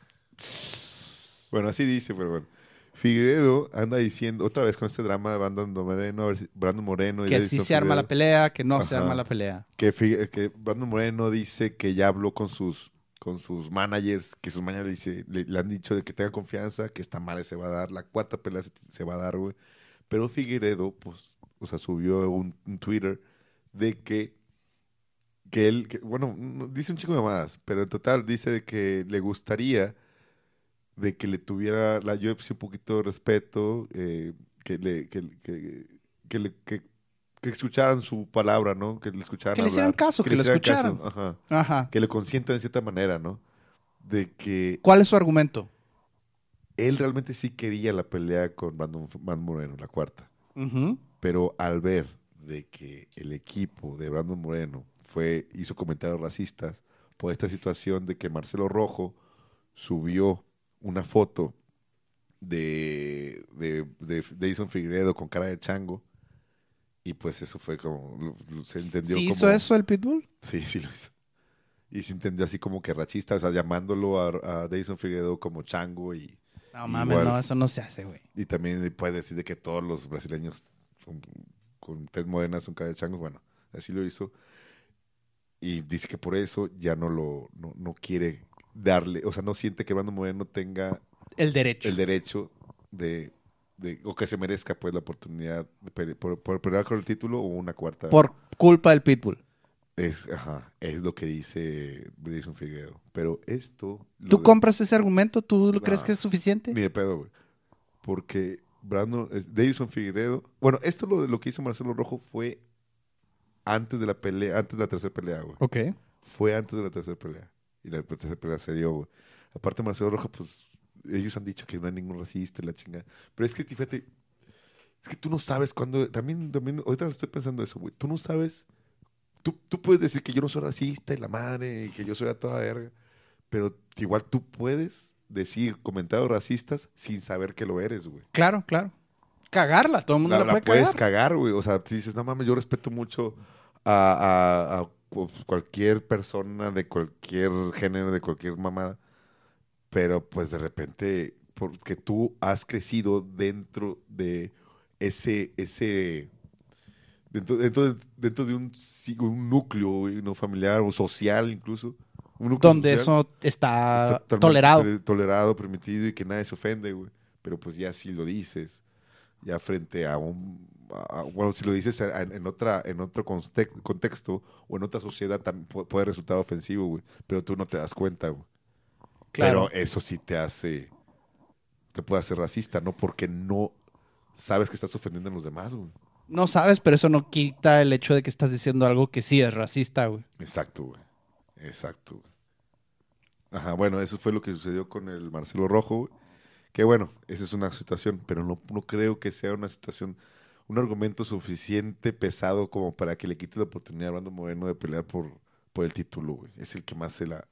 Bueno, así dice, pero bueno. Figueredo anda diciendo, otra vez con este drama de Brandon Moreno, a ver si- Brandon Moreno y Que sí se arma Figueredo, la pelea, que no se Ajá. arma la pelea. que, que Brandon Moreno dice que ya habló con sus con sus managers, que sus managers le, dice- le- le han dicho de que tenga confianza, que esta madre se va a dar, la cuarta pelea se, se va a dar, güey. Pero Figueredo, pues, o sea, subió un, un Twitter de que, que él, que- bueno, no- dice un chico de mamadas, pero en total dice de que le gustaría de que le tuviera la UFC un poquito de respeto, eh, que le, que, que, que le- que- que escucharan su palabra, ¿no? Que le escucharan Que le hicieran hablar, caso, que caso, escucharan. ajá. Ajá. Que le consientan de cierta manera, ¿no? De que ¿Cuál es su argumento? Él realmente sí quería la pelea con Brandon, Brandon Moreno, la cuarta. Pero al ver de que el equipo de Brandon Moreno fue, hizo comentarios racistas por esta situación de que Marcelo Rojo subió una foto de, de, de Jason Figueredo con cara de chango. Y pues eso fue como, se entendió ¿Sí como... hizo eso el Pitbull? Sí, sí lo hizo. Y se entendió así como que rachista, o sea, llamándolo a, a Jason Figueredo como chango y, No mames, Igual. no, eso no se hace, güey. y también puede decir de que todos los brasileños son- con tez morena son changos. Bueno, así lo hizo. Y dice que por eso ya no lo no, no quiere darle, o sea, no siente que Brandon Moreno tenga El derecho. el derecho de, de- o que se merezca pues la oportunidad de pele- por, por pelear con el título o una cuarta. Por culpa del Pitbull. Es, ajá, es lo que dice Jason Figueredo. Pero esto... ¿Tú de- compras ese argumento? ¿Tú lo crees que es suficiente? Ni de pedo, güey. Porque Brandon, eh, Davison Figueredo. Bueno, esto lo, lo que hizo Marcelo Rojo fue antes de la pelea, antes de la tercera pelea, güey. Ok. Fue antes de la tercera pelea. Y la tercera pelea se dio, güey. Aparte, Marcelo Rojo, pues, ellos han dicho que no hay ningún racista la chingada. Pero es que, fíjate, es que tú no sabes cuándo. También, también, ahorita estoy pensando eso, güey. Tú no sabes. Tú, tú puedes decir que yo no soy racista y la madre y que yo soy a toda verga. Pero igual tú puedes decir comentarios racistas sin saber que lo eres, güey. Claro, claro. Cagarla, todo el mundo La, la, la puede puedes cagar. cagar, güey. O sea, si dices, no mames, yo respeto mucho a, a- a cu- cualquier persona de cualquier género, de cualquier mamada. Pero pues de repente, porque tú has crecido dentro de ese, ese, dentro, dentro, de, dentro de un, núcleo no familiar o social incluso. Un núcleo Donde social eso está, tolerado. tolerado, permitido y que nadie se ofende, güey. Pero pues ya si lo dices, ya frente a un... a- bueno, si lo dices a- en, en otra, en otro contexto o en otra sociedad también pu- puede resultar ofensivo, güey. Pero tú no te das cuenta, güey. Claro. Pero eso sí te hace... Te puede hacer racista, ¿no? Porque no sabes que estás ofendiendo a los demás, güey. No sabes, pero eso no quita el hecho de que estás diciendo algo que sí es racista, güey. Exacto, güey. Exacto, güey. Ajá, bueno, eso fue lo que sucedió con el Marcelo Rojo, güey. Que bueno, esa es una situación, pero no, no creo que sea una situación, un argumento suficiente pesado como para que le quite la oportunidad a Brandon Moreno de pelear por, por el título, güey. Es el que más se la.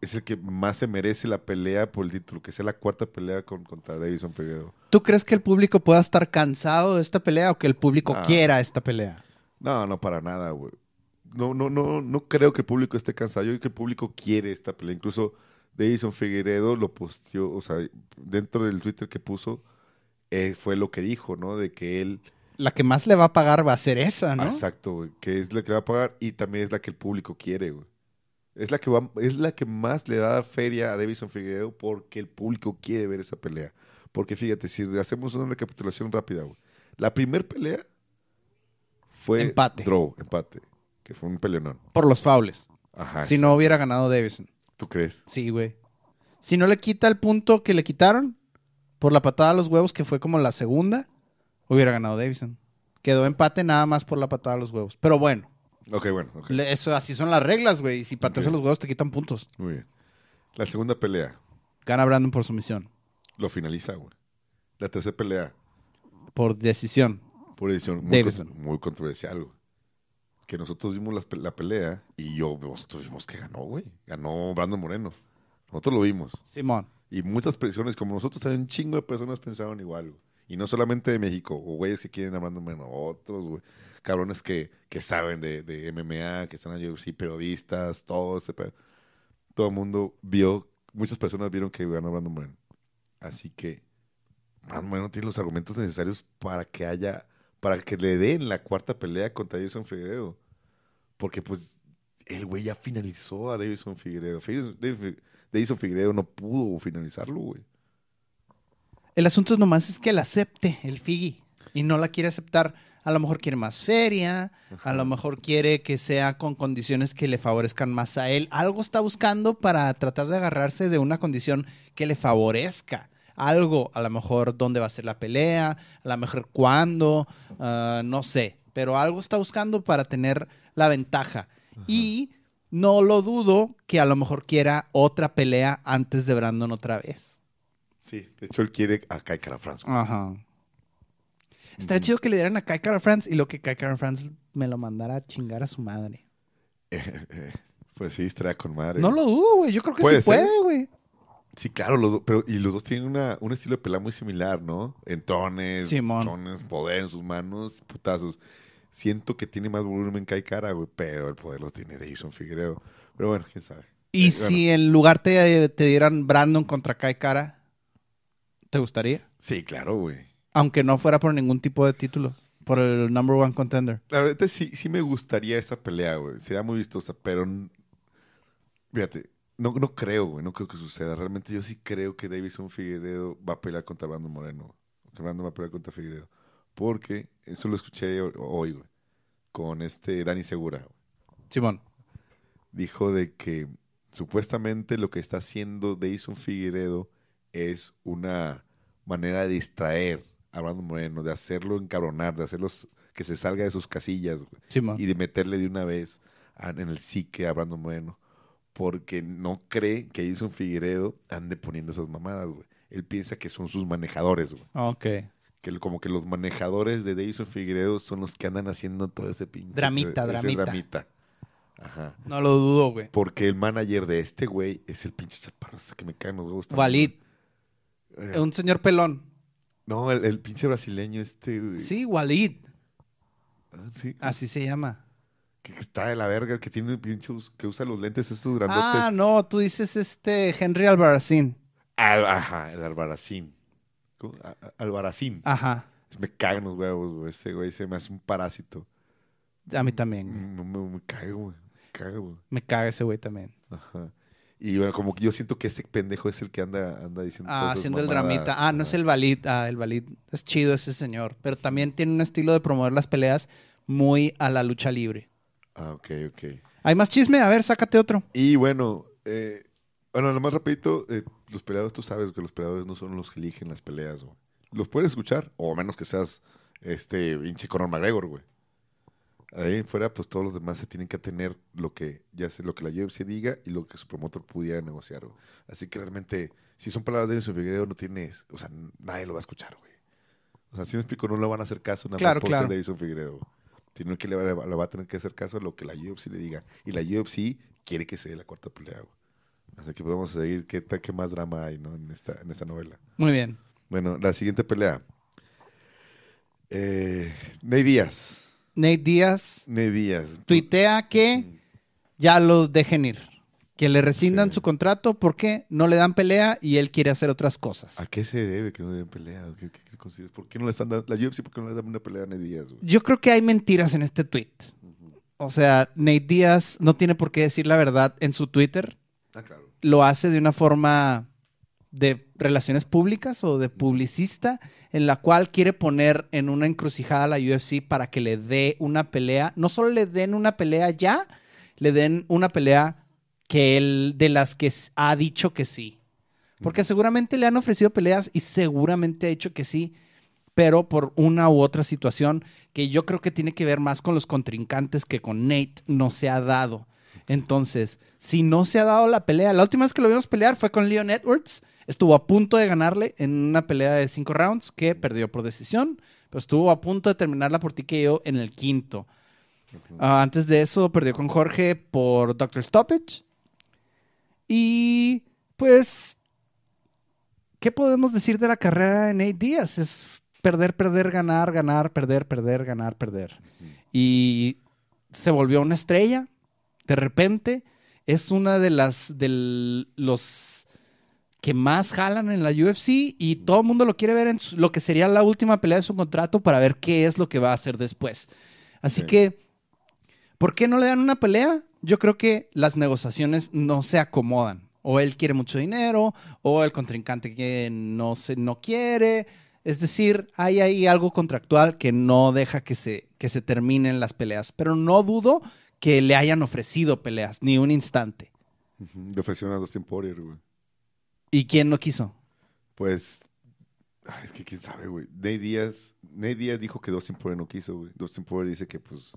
Es el que más se merece la pelea por el título, que sea la cuarta pelea con, contra Davison Figueredo. ¿Tú crees que el público pueda estar cansado de esta pelea o que el público Ah. quiera esta pelea? No, no para nada, güey. No, no, no, no creo que el público esté cansado. Yo creo que el público quiere esta pelea. Incluso Davison Figueredo lo posteó, o sea, dentro del Twitter que puso, eh, fue lo que dijo, ¿no? De que él, La que más le va a pagar va a ser esa, ¿no? exacto, güey, que es la que va a pagar y también es la que el público quiere, güey. Es la que va, es la que más le va a dar feria a Davison Figueiredo porque el público quiere ver esa pelea. Porque fíjate, si hacemos una recapitulación rápida, güey. La primer pelea fue Empate. draw, empate, que fue un peleonón. Por los faules. Ajá. si no hubiera ganado Davison. ¿Tú crees? Sí, güey. Si no le quita el punto que le quitaron por la patada a los huevos, que fue como la segunda, hubiera ganado Davison. Quedó empate nada más por la patada a los huevos. Pero bueno, Ok, bueno, le- eso así son las reglas, güey. Y si pateas a los huevos te quitan puntos. Muy bien. La segunda pelea Gana Brandon por sumisión. lo finaliza, güey. La tercera pelea, Por decisión. por edición, muy, Davidson. con- muy controversial, güey. Que nosotros vimos la, pelea y yo, nosotros vimos que ganó, güey. Ganó Brandon Moreno. Nosotros lo vimos. Simón. Y muchas personas, como nosotros, también un chingo de personas pensaban igual, güey. Y no solamente de México, o güeyes que quieren a Brandon Moreno, otros, güey. Cabrones que, que saben de, de MMA, que están UFC, periodistas, todo ese pedo. Todo el mundo vio, muchas personas vieron que ganó Brandon Moreno. Así que Brandon Moreno tiene los argumentos necesarios para que haya, para que le den la cuarta pelea contra Davison Figueredo. Porque pues el güey ya finalizó a Davison Figueredo. Fi- Dav- Davison Figueredo no pudo finalizarlo, güey. El asunto es nomás es que la acepte el Figi y no la quiere aceptar. A lo mejor quiere más feria, a lo mejor quiere que sea con condiciones que le favorezcan más a él. Algo está buscando para tratar de agarrarse de una condición que le favorezca. Algo, a lo mejor dónde va a ser la pelea, a lo mejor cuándo, ah, no sé. Pero algo está buscando para tener la ventaja. Y no lo dudo que a lo mejor quiera otra pelea antes de Brandon otra vez. Sí, de hecho él quiere a Kai Kara France. Ajá. Estaría chido que le dieran a Kai Kara France y lo que Kai Kara France me lo mandara a chingar a su madre. pues sí, estaría con madre. No lo dudo, güey. Yo creo que Puede sí ser. puede, güey. Sí, claro, los dos, pero y los dos tienen una, un estilo de pelea muy similar, ¿no? Entrones, Simón. chones, poder en sus manos, putazos. Siento que tiene más volumen Kai Kara, güey, pero el poder lo tiene Davison Figueredo. Pero bueno, quién sabe. Y Eh, si en lugar te, te dieran Brandon contra Kai Kara, ¿te gustaría? Sí, claro, güey. Aunque no fuera por ningún tipo de título. Por el number one contender. La verdad sí, sí me gustaría esa pelea, güey. Sería muy vistosa, pero... Fíjate, no, no creo, güey. No creo que suceda. Realmente yo sí creo que Davison Figueredo va a pelear contra Brandon Moreno. Que Brandon va a pelear contra Figueredo. Porque eso lo escuché ho- hoy, güey. Con este Dani Segura. güey. Simón. Dijo de que supuestamente lo que está haciendo Davison Figueredo es una manera de distraer a Brandon Moreno, de hacerlo encabronar, de hacerlo s- que se salga de sus casillas, güey y de meterle de una vez a- en el psique a Brandon Moreno. Porque no cree que Jason Figueredo ande poniendo esas mamadas, güey. Él piensa que son sus manejadores, güey. Ok. Que como que los manejadores de Davison Figueredo son los que andan haciendo todo ese pinche... Dramita, ese dramita. dramita. Ajá. No lo dudo, güey. Porque el manager de este güey es el pinche chaparro ese que me cae en los huevos. Walid. Un señor pelón. No, el, el pinche brasileño este, güey. Sí, Walid. Ah, sí. Así se llama. Que está de la verga, que tiene el pinche... Que usa los lentes estos grandotes. Ah, no. Tú dices este Henry Albarracín. Al- ajá, el Albaracín. ¿Cómo? Albaracín. Ajá. Me cagan los huevos, güey. Ese güey se me hace un parásito. A mí también. No me, me cago, güey. Me cago, güey. Me caga ese güey también. Ajá. Y bueno, como que yo siento que ese pendejo es el que anda, anda diciendo. Ah, haciendo el dramita. Ah, no es el Valid. Ah, el Valid. Es chido ese señor. Pero también tiene un estilo de promover las peleas muy a la lucha libre. Ah, ok, ok. ¿Hay más chisme? A ver, sácate otro. Y bueno, eh, bueno, nada más rapidito, eh, los peleadores, tú sabes que los peleadores no son los que eligen las peleas, güey. Los puedes escuchar, o a menos que seas este pinche Conor McGregor, güey. Ahí fuera, pues todos los demás se tienen que atener lo que ya sé, lo que la UFC diga y lo que su promotor pudiera negociar, güey. Así que realmente, si son palabras de Davison Figueiredo, no tienes, o sea, nadie lo va a escuchar, güey. O sea, si me explico, no le van a hacer caso nada Claro, claro. ser Davison Figueiredo, güey. Sino que le va, le va- a tener que hacer caso a lo que la UFC le diga. Y la UFC quiere que se dé la cuarta pelea, güey. Así que podemos seguir qué, qué más drama hay ¿no? en, esta, en esta novela. Muy bien. Bueno, la siguiente pelea. Eh, Ney Díaz. Nate Díaz tuitea que ya los dejen ir. Que le rescindan Sí. su contrato porque no le dan pelea y él quiere hacer otras cosas. ¿A qué se debe que no den pelea? ¿O ¿Qué, qué- qué consideras? ¿Por qué no le están dando, la UFC, por qué no le dan una pelea a Nate Díaz, güey? Yo creo que hay mentiras en este tweet. O sea, Nate Díaz no tiene por qué decir la verdad en su Twitter. Ah, claro. Lo hace de una forma de relaciones públicas o de publicista en la cual quiere poner en una encrucijada a la UFC para que le dé una pelea. No solo le den una pelea ya, le den una pelea que él, de las que ha dicho que sí. Porque seguramente le han ofrecido peleas y seguramente ha dicho que sí, pero por una u otra situación que yo creo que tiene que ver más con los contrincantes que con Nate no se ha dado. Entonces, si no se ha dado la pelea, la última vez que lo vimos pelear fue con Leon Edwards. Estuvo a punto de ganarle en una pelea de cinco rounds que perdió por decisión, pero estuvo a punto de terminarla por TKO en el quinto. Ah, antes de eso, perdió con Jorge por Dr. Stoppage. Y pues, ¿qué podemos decir de la carrera de Nate Díaz? Es perder, perder, ganar, ganar, perder, perder, ganar, perder. Y se volvió una estrella. De repente, es una de las de los que más jalan en la UFC y todo el mundo lo quiere ver en su- lo que sería la última pelea de su contrato para ver qué es lo que va a hacer después. Así Sí. que, ¿por qué no le dan una pelea? Yo creo que las negociaciones no se acomodan. O él quiere mucho dinero, o el contrincante que no, se, no quiere. Es decir, hay ahí algo contractual que no deja que se, que se terminen las peleas. Pero no dudo que le hayan ofrecido peleas, ni un instante. Le ofrecieron a Dustin Poirier, güey. ¿Y quién no quiso? Pues, ay, es que quién sabe, güey. Nate Díaz, Nate Díaz dijo que Dustin Poirier no quiso, güey. Dustin Poirier dice que, pues,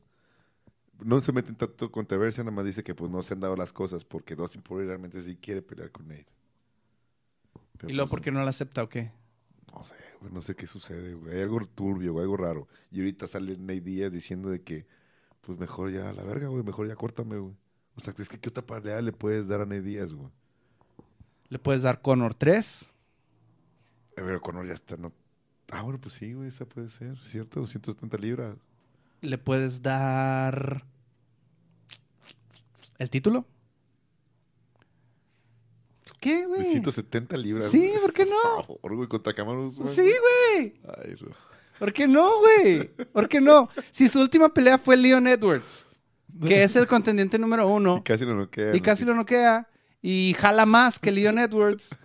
no se mete en tanto controversia, nada más dice que, pues, no se han dado las cosas porque Dustin Poirier realmente sí quiere pelear con Nate. Pero, ¿Y luego pues, por qué no la acepta o qué? No sé, güey, no sé qué sucede, güey. Hay algo turbio, güey, algo raro. Y ahorita sale Nate Díaz diciendo de que, pues, mejor ya la verga, güey, mejor ya córtame, güey. O sea, es que ¿qué otra pelea le puedes dar a Nate Díaz, güey? Le puedes dar Conor 3. A ver, Conor ya está, no... Ah, bueno, pues sí, güey, esa puede ser, ¿cierto? 170 libras. Le puedes dar. ¿El título? ¿Qué, güey? 170 libras. Sí, güey. ¿por qué no? Por favor, güey, contra Kamaru Usman, Sí, güey. Ay, no. ¿Por qué no, güey? ¿Por qué no? Si su última pelea fue Leon Edwards, que es el contendiente número uno, Y casi lo noquea. y casi lo noquea, y jala más que Leon Edwards,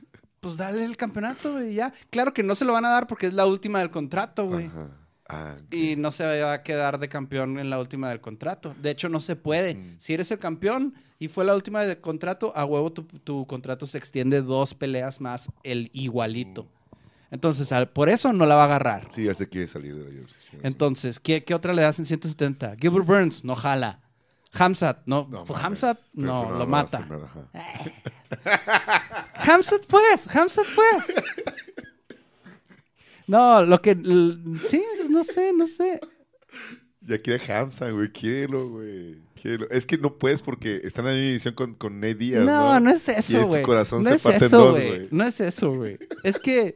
pues dale el campeonato, güey, ya. Claro que no se lo van a dar porque es la última del contrato, güey. Ajá. Ah. Y no se va a quedar de campeón en la última del contrato. De hecho, no se puede. Ujú. Si eres el campeón y fue la última del contrato, a huevo tu, tu contrato se extiende dos peleas más el igualito. Entonces, al- por eso no la va a agarrar. Sí, ya se quiere salir de la UFC. Entonces, ¿qué, qué otra le das en 170? Gilbert Burns, no jala. Hamzat, no. No pues mames. Hamzat, no, lo mata. Hamzat, pues, Hamzat, pues. No, lo que. Sí, pues, no sé, no sé. Ya quiere Hamza, güey. Quiérelo, güey. Quiérelo. Es que no puedes porque están en la división con, con Nate Díaz, No, ¿no? no es eso, tu güey. corazón No se es parte en eso, güey. No es eso, güey. Es que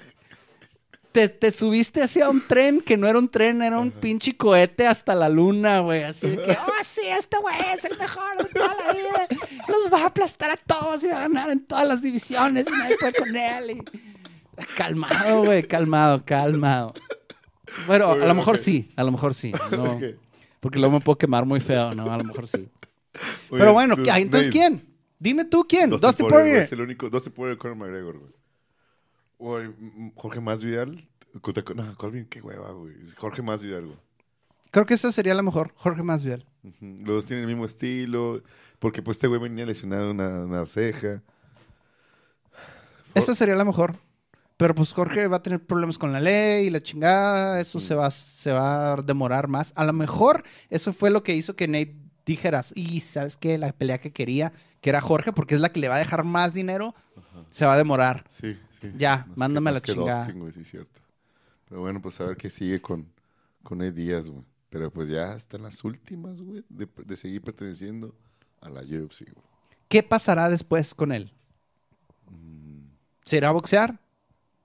te, te subiste hacia un tren que no era un tren, era un pinche cohete hasta la luna, güey. Así de que, oh, sí, este güey es el mejor de toda la vida. Los va a aplastar a todos y va a ganar en todas las divisiones y nadie puede con él. y- Calmado, güey, calmado, calmado. Bueno, a lo mejor sí, a lo mejor sí. no. Porque luego me puedo quemar muy feo, ¿no? A lo mejor sí. Oye, Pero bueno, tú, ¿qué- entonces ¿quién? Dime tú quién. Dustin Poirier. Es el único. Dustin Poirier, Conor McGregor, güey. Mm, Jorge Masvidal. contra- No, Colvin, qué hueva, güey. Jorge Masvidal, güey. Creo que esa sería la mejor. Jorge Masvidal. Ujú. Los dos tienen el mismo estilo. Porque pues este güey venía lesionado una, una ceja. Esa sería la mejor. Pero pues Jorge va a tener problemas con la ley y la chingada. Eso se, va, se va a demorar más. A lo mejor eso fue lo que hizo que Nate dijeras, y sabes qué, la pelea que quería, que era Jorge, porque es la que le va a dejar más dinero, se va a demorar. Sí, sí. Ya, Más mándame que, la que chingada. Dustin, güey, sí, cierto. Pero bueno, pues a ver qué sigue con, con Nate Díaz, güey. Pero pues ya están las últimas, güey, de, de seguir perteneciendo a la UFC, güey. ¿Qué pasará después con él? ¿Se irá a boxear?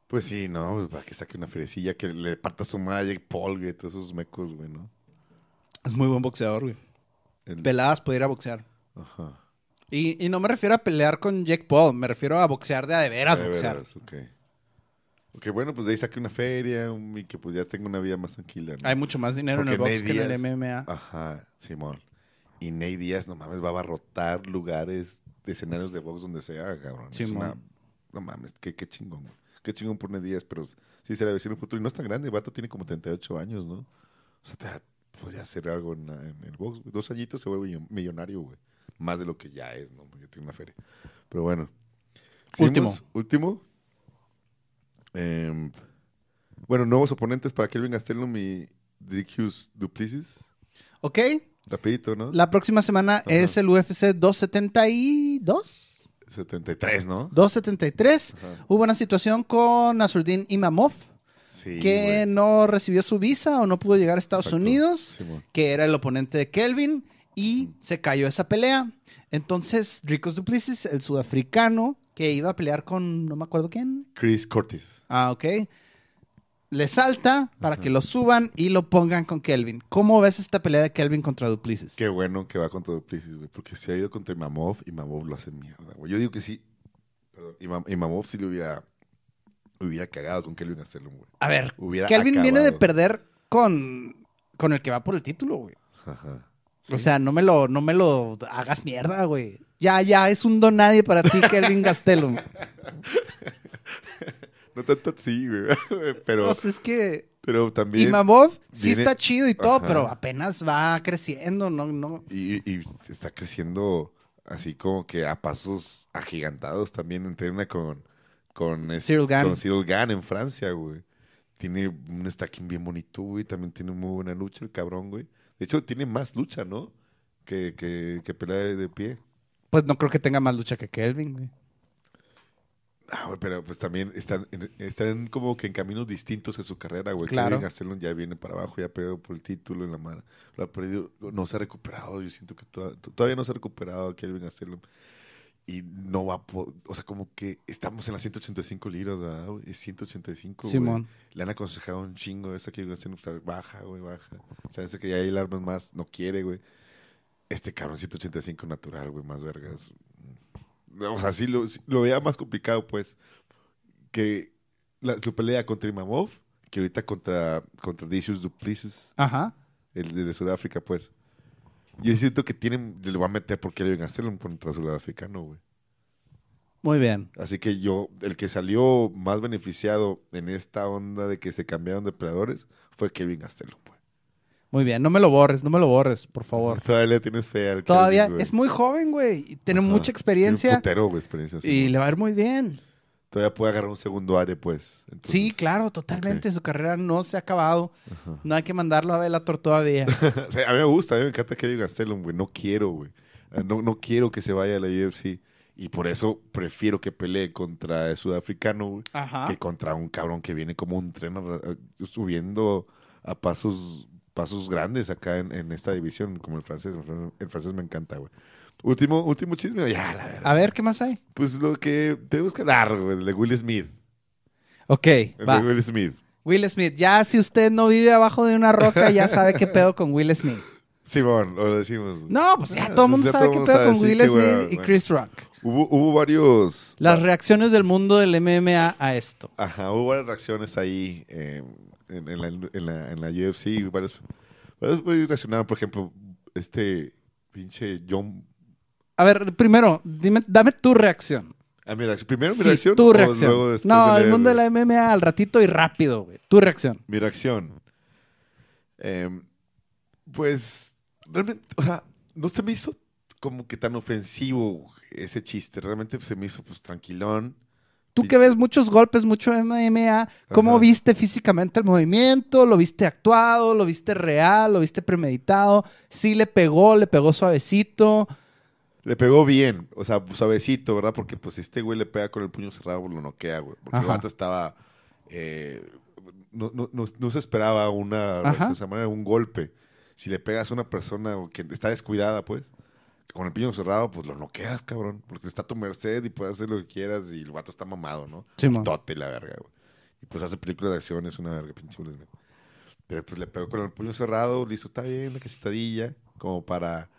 Pues sí, ¿no? Pues, Para que saque una ferecilla, que le parta su madre a Jake Paul, güey, todos esos mecos, güey, ¿no? Es muy buen boxeador, güey. El- Peladas puede ir a boxear. Ajá. Y, y no me refiero a pelear con Jake Paul, me refiero a boxear de a de veras De boxear. veras, ok. Ok, bueno, pues de ahí saqué una feria un- y que pues ya tengo una vida más tranquila. ¿no? Hay mucho más dinero en el box que en el MMA. Ajá, Simón. Y Nate Díaz, no mames, va a abarrotar lugares de escenarios de box donde sea, cabrón. Es Simón. una- no mames, qué, qué chingón, güey. Qué chingón por Nate Díaz, pero sí se ve en un futuro. Y no es tan grande, el vato tiene como 38 años, ¿no? O sea, te- podría hacer algo en, la- en el box. Dos añitos se vuelve millonario, güey. Más de lo que ya es, ¿no? Porque tiene una feria. Pero bueno. Último. Último. Em, bueno, nuevos oponentes para Kelvin Gastelum y Dricus Duplessis. Ok, Rapidito, ¿no? la próxima semana es el UFC 272, 73, ¿no? 273. Ajá. Hubo una situación con Nasruddin Imamov, Sí, que no recibió su visa o no pudo llegar a Estados Exacto. Unidos, Simón. que era el oponente de Kelvin, y se cayó esa pelea. Entonces, Dricus Duplessis, el sudafricano, que iba a pelear con no me acuerdo quién. Chris Cortis. Ah, ok. Le salta para que lo suban y lo pongan con Kelvin. ¿Cómo ves esta pelea de Kelvin contra Duplessis? Qué bueno que va contra Duplessis, güey. Porque si ha ido contra Imamov, Imamov lo hace mierda, güey. Yo digo que sí. Perdón, Imam- Imamov sí le hubiera, hubiera cagado con Kelvin Gastelum, güey. A ver, Hubiera Kelvin viene de perder con, con el que va por el título, güey. Ajá. O sea, no me lo, no me lo hagas mierda, güey. Ya, ya, es un don nadie para ti, Kelvin Gastelum. No tanto así, güey. Pero, sea, es que pero también... Imamov sí viene- está chido y todo, Ajá. pero apenas va creciendo, no, no. Y, y está creciendo así como que a pasos agigantados también entrena con con, Cyril Gane. con Cyril Gane en Francia, güey. Tiene un stacking bien bonito, güey. También tiene muy buena lucha el cabrón, güey. De hecho, tiene más lucha, ¿no? Que, que, que pelea de, de pie. Pues no creo que tenga más lucha que Kelvin, güey. Ah, güey, pero pues también están, en- están como que en caminos distintos en su carrera, güey. Claro. Kelvin ya viene para abajo, ya perdió por el título en la mano. Lo ha perdido, no se ha recuperado. Yo siento que toda- todavía no se ha recuperado Kelvin Gastelum. Y no va a O sea, como que estamos en las 185 libras, ¿verdad, güey? Es 185, güey. Simón. Le han aconsejado un chingo esa que baja, güey, baja. O sea, ese que ya hay armas más, no quiere, güey. Este cabrón 185 natural, güey, más vergas. O sea, sí lo, sí lo veía más complicado, pues, que la, su pelea contra Imamov, que ahorita contra, contra Decius Duplessis, Ajá. el de Sudáfrica, pues. Yo siento que tienen, le va a meter porque le hacerlo contra sudafricano, güey. Muy bien. Así que yo, el que salió más beneficiado en esta onda de que se cambiaron de peleadores fue Kevin Gastelum, güey. Muy bien. No me lo borres, no me lo borres, por favor. Todavía le tienes fe al Todavía es muy joven, güey. Tiene Ajá. mucha Tiene un experiencia putero, güey, experiencia. sí, y güey. le va a ir muy bien. Todavía puede agarrar un segundo área, pues. Entonces, Sí, claro, totalmente. Su carrera no se ha acabado. Ajá. No hay que mandarlo a Bellator todavía. O sea, a mí me gusta, a mí me encanta Kelvin Gastelum, güey. No quiero, güey. Eh, No, no quiero que se vaya a la UFC. Y por eso prefiero que pelee contra el sudafricano, güey, que contra un cabrón que viene como un tren eh, subiendo a pasos pasos grandes acá en, en esta división, como el francés. El fran- El francés me encanta, güey. Último, último chisme, ya, la verdad. A ver, ¿qué más hay? Pues lo que tenemos que hablar, güey, el de Will Smith. Ok, El va. de Will Smith. Will Smith. Ya si usted no vive abajo de una roca, ya sabe qué pedo con Will Smith. Simón, lo decimos. No, pues ya todo el mundo sabe qué pedo con Will Smith y. Chris Rock. Hubo, hubo varios... Las reacciones del mundo del MMA a esto. Ajá, hubo varias reacciones ahí eh, en, en la, en, la, en la UFC. Varios, varios reaccionaron, por ejemplo, este pinche John... A ver, primero, dime, dame tu reacción. Ah, primero mi Sí, reacción. tu o reacción. luego No, de el mundo de la MMA al ratito y rápido, güey. Tu reacción. Mi reacción. Em, pues, realmente, o sea, no se me hizo como que tan ofensivo ese chiste. Realmente se me hizo, pues, tranquilón. Tú que ves muchos golpes, mucho MMA, ¿cómo Ajá. viste físicamente el movimiento? ¿Lo viste actuado? ¿Lo viste real? ¿Lo viste premeditado? ¿Sí le pegó? ¿Le pegó suavecito? Le pegó bien, o sea, suavecito, ¿verdad? Porque pues este güey le pega con el puño cerrado, pues, lo noquea, güey. Porque el vato estaba... eh, no, no- no- no se esperaba una de esa manera, un golpe. Si le pegas a una persona que está descuidada, pues, con el puño cerrado, pues lo noqueas, cabrón. Porque está a tu merced y puedes hacer lo que quieras y el vato está mamado, ¿no? Simón. Tote la verga, güey. Y pues hace películas de acción, es una verga, pinche. Pero pues le pegó con el puño cerrado, le hizo, está bien, una casitadilla, como para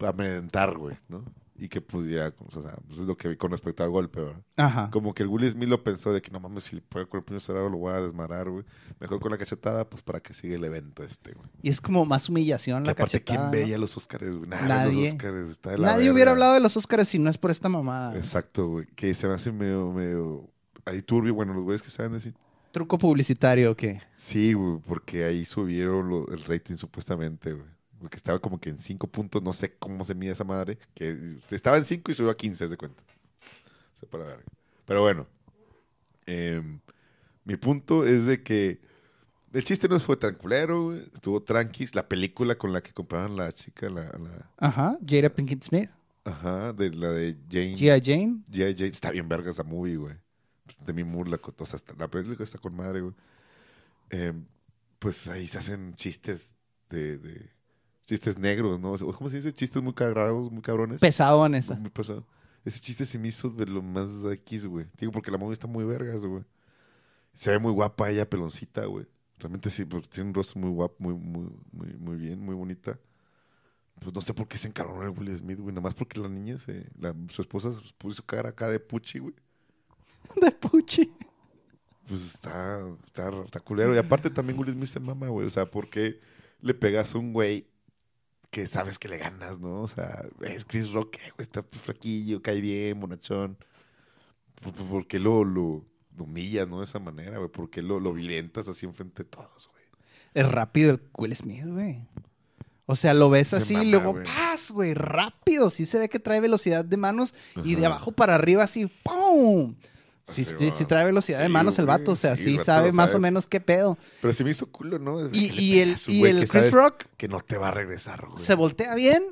amedrentar, güey, ¿no? Y que pues ya, o sea, pues, es lo que vi con respecto al golpe, ¿verdad? Ajá. Como que el Will Smith lo pensó de que no mames, si le puedo con el puño cerrado lo voy a desmarar, güey. Mejor con la cachetada, pues para que siga el evento este, güey. Y es como más humillación Que la aparte, ¿quién cachetada. veía ¿no? los Oscars, güey? Nadie. Nadie. Los está de la Nadie verga. hubiera hablado de los Oscars si no es por esta mamada. Exacto, güey. Que se me hace medio, medio... Ahí turbio, bueno, los güeyes que saben decir. Truco publicitario que. Sí, güey, porque ahí subieron lo- el rating supuestamente, güey. Porque estaba como que en 5 puntos, no sé cómo se mide esa madre. Que estaba en 5 y subió a 15, haz de cuenta. Se para verga. Pero bueno, em, mi punto es de que el chiste no fue tan culero. Estuvo tranquis. La película con la que compraron la chica, la, la- Ajá. Jada Pinkett Smith. ajá, de la de Jane. G.I. Jane. G.I. Jane. Está bien verga esa movie, güey. De mi Moore, la, co- o sea, la película está con madre, güey. Em, pues ahí se hacen chistes de, de- chistes negros, ¿no? ¿Cómo se dice? Chistes muy cagrados, muy cabrones. Pesado en esa. Muy pesado. Ese chiste se me hizo de lo más X, güey. Digo, porque la movie está muy vergas, güey. Se ve muy guapa ella, peloncita, güey. Realmente sí, pues, tiene un rostro muy guapo, muy, muy, muy, muy bien, muy bonita. Pues no sé por qué se encargó el Will Smith, güey. Nada más porque la niña, se, la- su esposa se puso cara acá de puchi, güey. De Puchi. Pues está, está, está culero. Y aparte también Will Smith se mama, güey. O sea, ¿por qué le pegas a un güey que sabes que le ganas, no? O sea, es Chris Rock, güey, está flaquillo, cae bien, bonachón. ¿Por, qué lo, lo, lo humillas, no? De esa manera, güey. ¿Por qué lo, lo violentas así enfrente de todos, güey? Es rápido el Will Smith, güey. O sea, lo ves así mama, y luego güey. ¡paz, güey! Rápido. Sí se ve que trae velocidad de manos y de abajo para arriba así ¡pum! Sí, Así sí, sí trae velocidad de Sí, manos el vato. O sea, sí, sí, sabe más sabe. o menos qué pedo. Pero se me hizo culo, ¿no? Y- el- y güey el que Chris Rock Que no te va a regresar, güey. Se voltea bien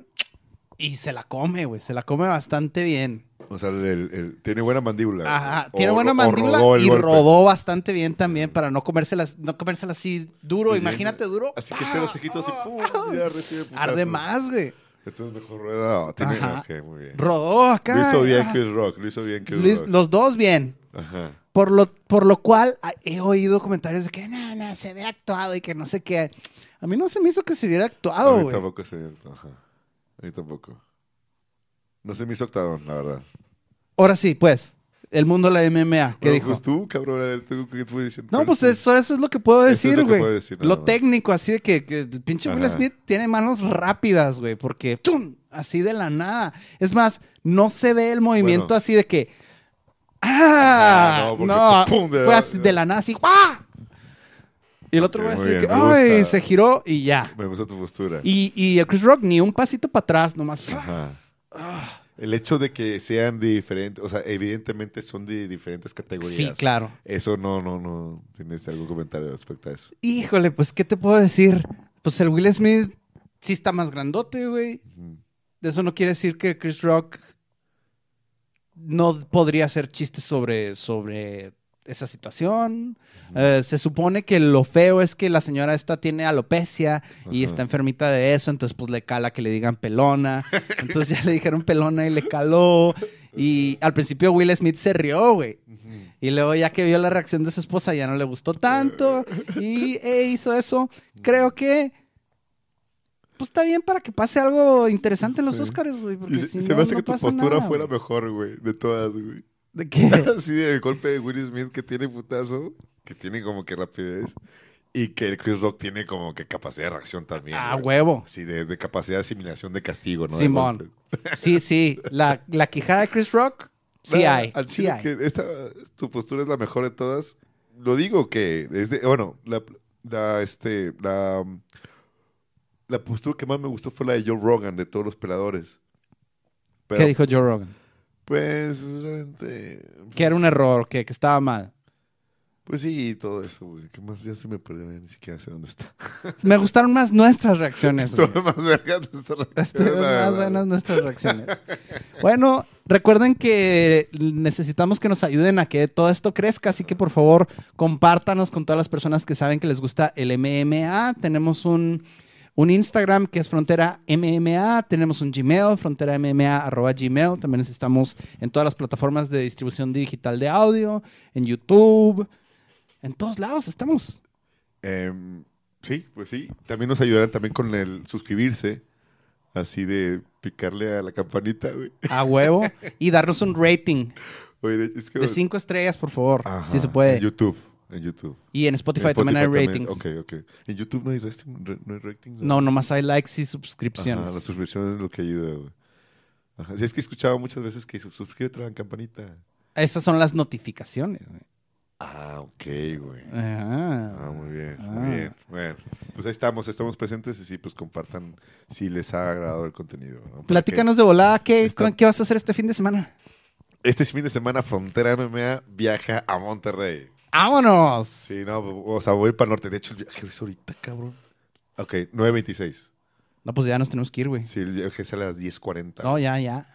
y se la come, güey. Se la come bastante bien. O sea, el- el- tiene buena mandíbula. Ajá, O- tiene buena mandíbula rodó y golpe. rodó bastante bien también para no comérselas, no comérsela así duro. Y Imagínate duro. Así que esté los ojitos ¡pum! Ya recibe putazo. Arde más, güey. Entonces mejor rueda. Tiene, Ajá. ok, muy bien. Rodó acá. Lo hizo bien. Chris Rock. Lo hizo bien Chris Luis- Rock. los dos bien. Ajá. Por lo, por lo cual a- he oído comentarios de que no, no, se ve actuado y que no sé qué. A mí no se me hizo que se viera a actuado, mí güey. tampoco se Ajá. A mí tampoco. No se me hizo octagón, la verdad. Ahora sí, pues, el mundo de la MMA, ¿qué Bueno, dijo? Pues tú, cabrón, a tú, ¿qué? No, ¿Cuál pues eso, eso es lo que puedo decir, güey. decir, nada Lo técnico, así de que, que el pinche Will. Smith tiene manos rápidas, güey, porque ¡tum! así de la nada. Es más, no se ve el movimiento Bueno. así de que ¡Ah! No, no, fue pum, de- fue así de la nada, así ¡ah! Y el otro güey así bien, que ¡ay! gusta. Se giró y ya. Me gusta tu postura. Y, y el Chris Rock ni un pasito para atrás, nomás. Ajá. El hecho de que sean diferentes, o sea, evidentemente son de diferentes categorías. Sí, claro. Eso no, no, no. ¿Tienes algún comentario respecto a eso? Híjole, pues, ¿qué te puedo decir? Pues el Will Smith sí está más grandote, güey. Ujú. Eso no quiere decir que Chris Rock no podría hacer chistes sobre, sobre esa situación. Eh, se supone que lo feo es que la señora esta tiene alopecia y está enfermita de eso, entonces pues le cala que le digan pelona. Entonces ya le dijeron pelona y le caló. Y al principio Will Smith se rió, güey. Y luego ya que vio la reacción de su esposa ya no le gustó tanto y e hizo eso. Creo que pues está bien para que pase algo interesante en los Sí. Oscars, güey. Porque se, si se no, me hace no que tu postura nada, fue la mejor, güey, de todas, güey. ¿De qué? Así del golpe de Will Smith que tiene putazo, que tiene como que rapidez, y que el Chris Rock tiene como que capacidad de reacción también. Ah, güey. huevo. Sí, de, de capacidad de asimilación de castigo, ¿no? De Simón. Sí, sí. La, la quijada de Chris Rock, sí hay. al Sí hay. que esta, tu postura es la mejor de todas. Lo digo que desde, bueno, la, la, este, la, la postura que más me gustó fue la de Joe Rogan, de todos los peladores. Pero, ¿Qué dijo Joe Rogan? Pues, realmente... Que era un error, que, que estaba mal. Pues sí, todo eso, güey. ¿Qué más? Ya se me perdió, ni siquiera sé dónde está. Me gustaron más nuestras reacciones, güey. Estuvo más verga tu esta reacción, Estuvieron más buenas nuestras reacciones. Bueno, recuerden que necesitamos que nos ayuden a que todo esto crezca, así que por favor compártanos con todas las personas que saben que les gusta el MMA. Tenemos un, un Instagram que es Frontera MMA, tenemos un Gmail, frontera MMA arroba Gmail. También estamos en todas las plataformas de distribución digital de audio, en YouTube, en todos lados estamos. Em, sí, pues sí. También nos ayudarán también con el suscribirse Así de picarle a la campanita, güey. A huevo. Y darnos un rating Oye, de- es que... de cinco estrellas, por favor. Ajá, Si se puede. En YouTube. En YouTube. Y en Spotify, En también hay ratings. Ok, ok. En YouTube no hay, re- no hay ratings. No, nomás hay likes y Ajá, suscripciones. la suscripción es lo que ayuda, güey. Ajá. Sí, es que he escuchado muchas veces que suscríbete a la campanita. Esas son las notificaciones. güey. Ah, ok, güey. Ajá. Ah, muy bien, Ah. muy bien. Bueno, pues ahí estamos, estamos presentes y sí, pues compartan si les ha agradado el contenido. ¿no? Platícanos de volada, ¿qué, Está- ¿qué vas a hacer este fin de semana? Este fin de semana Frontera MMA viaja a Monterrey. ¡Vámonos! Sí, no, o sea, voy para el norte. De hecho, el viaje es ahorita, cabrón. Ok, 9.26. No, pues ya nos tenemos que ir, güey. Sí, el viaje sale a las 10.40. No, ya, ya.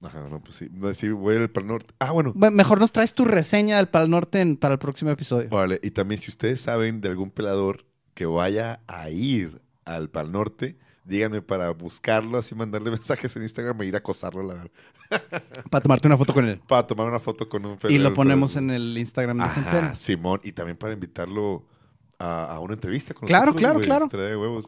Ajá, no, pues sí. No, sí, voy al Pal Norte. Ah, bueno. Mejor nos traes tu reseña del Pal Norte en- para el próximo episodio. Vale, y también si ustedes saben de algún pelador que vaya a ir al Pal Norte, díganme para buscarlo, así mandarle mensajes en Instagram e ir a acosarlo, la verdad. Para tomarte una foto con él. Para tomar una foto con un Y lo ponemos en el Instagram de Ajá. Simón, y también para invitarlo a, a una entrevista con Claro, nosotros, claro, güey. claro. De huevos.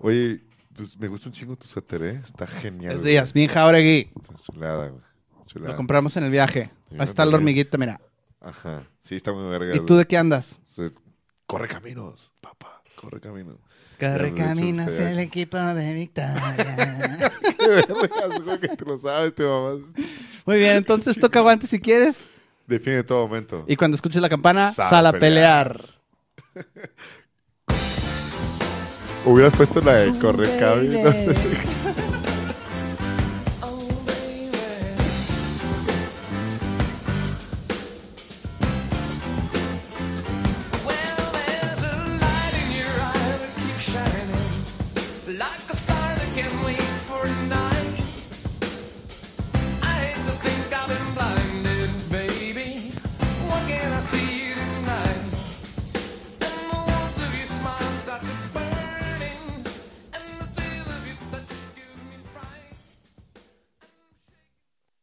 Oye, pues me gusta un chingo tu suéter, ¿eh? Está genial. Es güey. días, bien Jauregui. Está chulada, güey. Chulada. Lo compramos en el viaje. Sí, Ahí está la hormiguita, mira. Ajá. Sí, está muy verga. ¿Y tú de qué andas? Corre caminos, papá. Corre caminos. Corre sí. el equipo de Victoria. Que tú lo sabes, te mamás. Muy bien, entonces toca guante si quieres. Define todo momento. Y cuando escuches la campana, Sal a sal a pelear. pelear. Hubieras puesto la de corre Baby. caminos.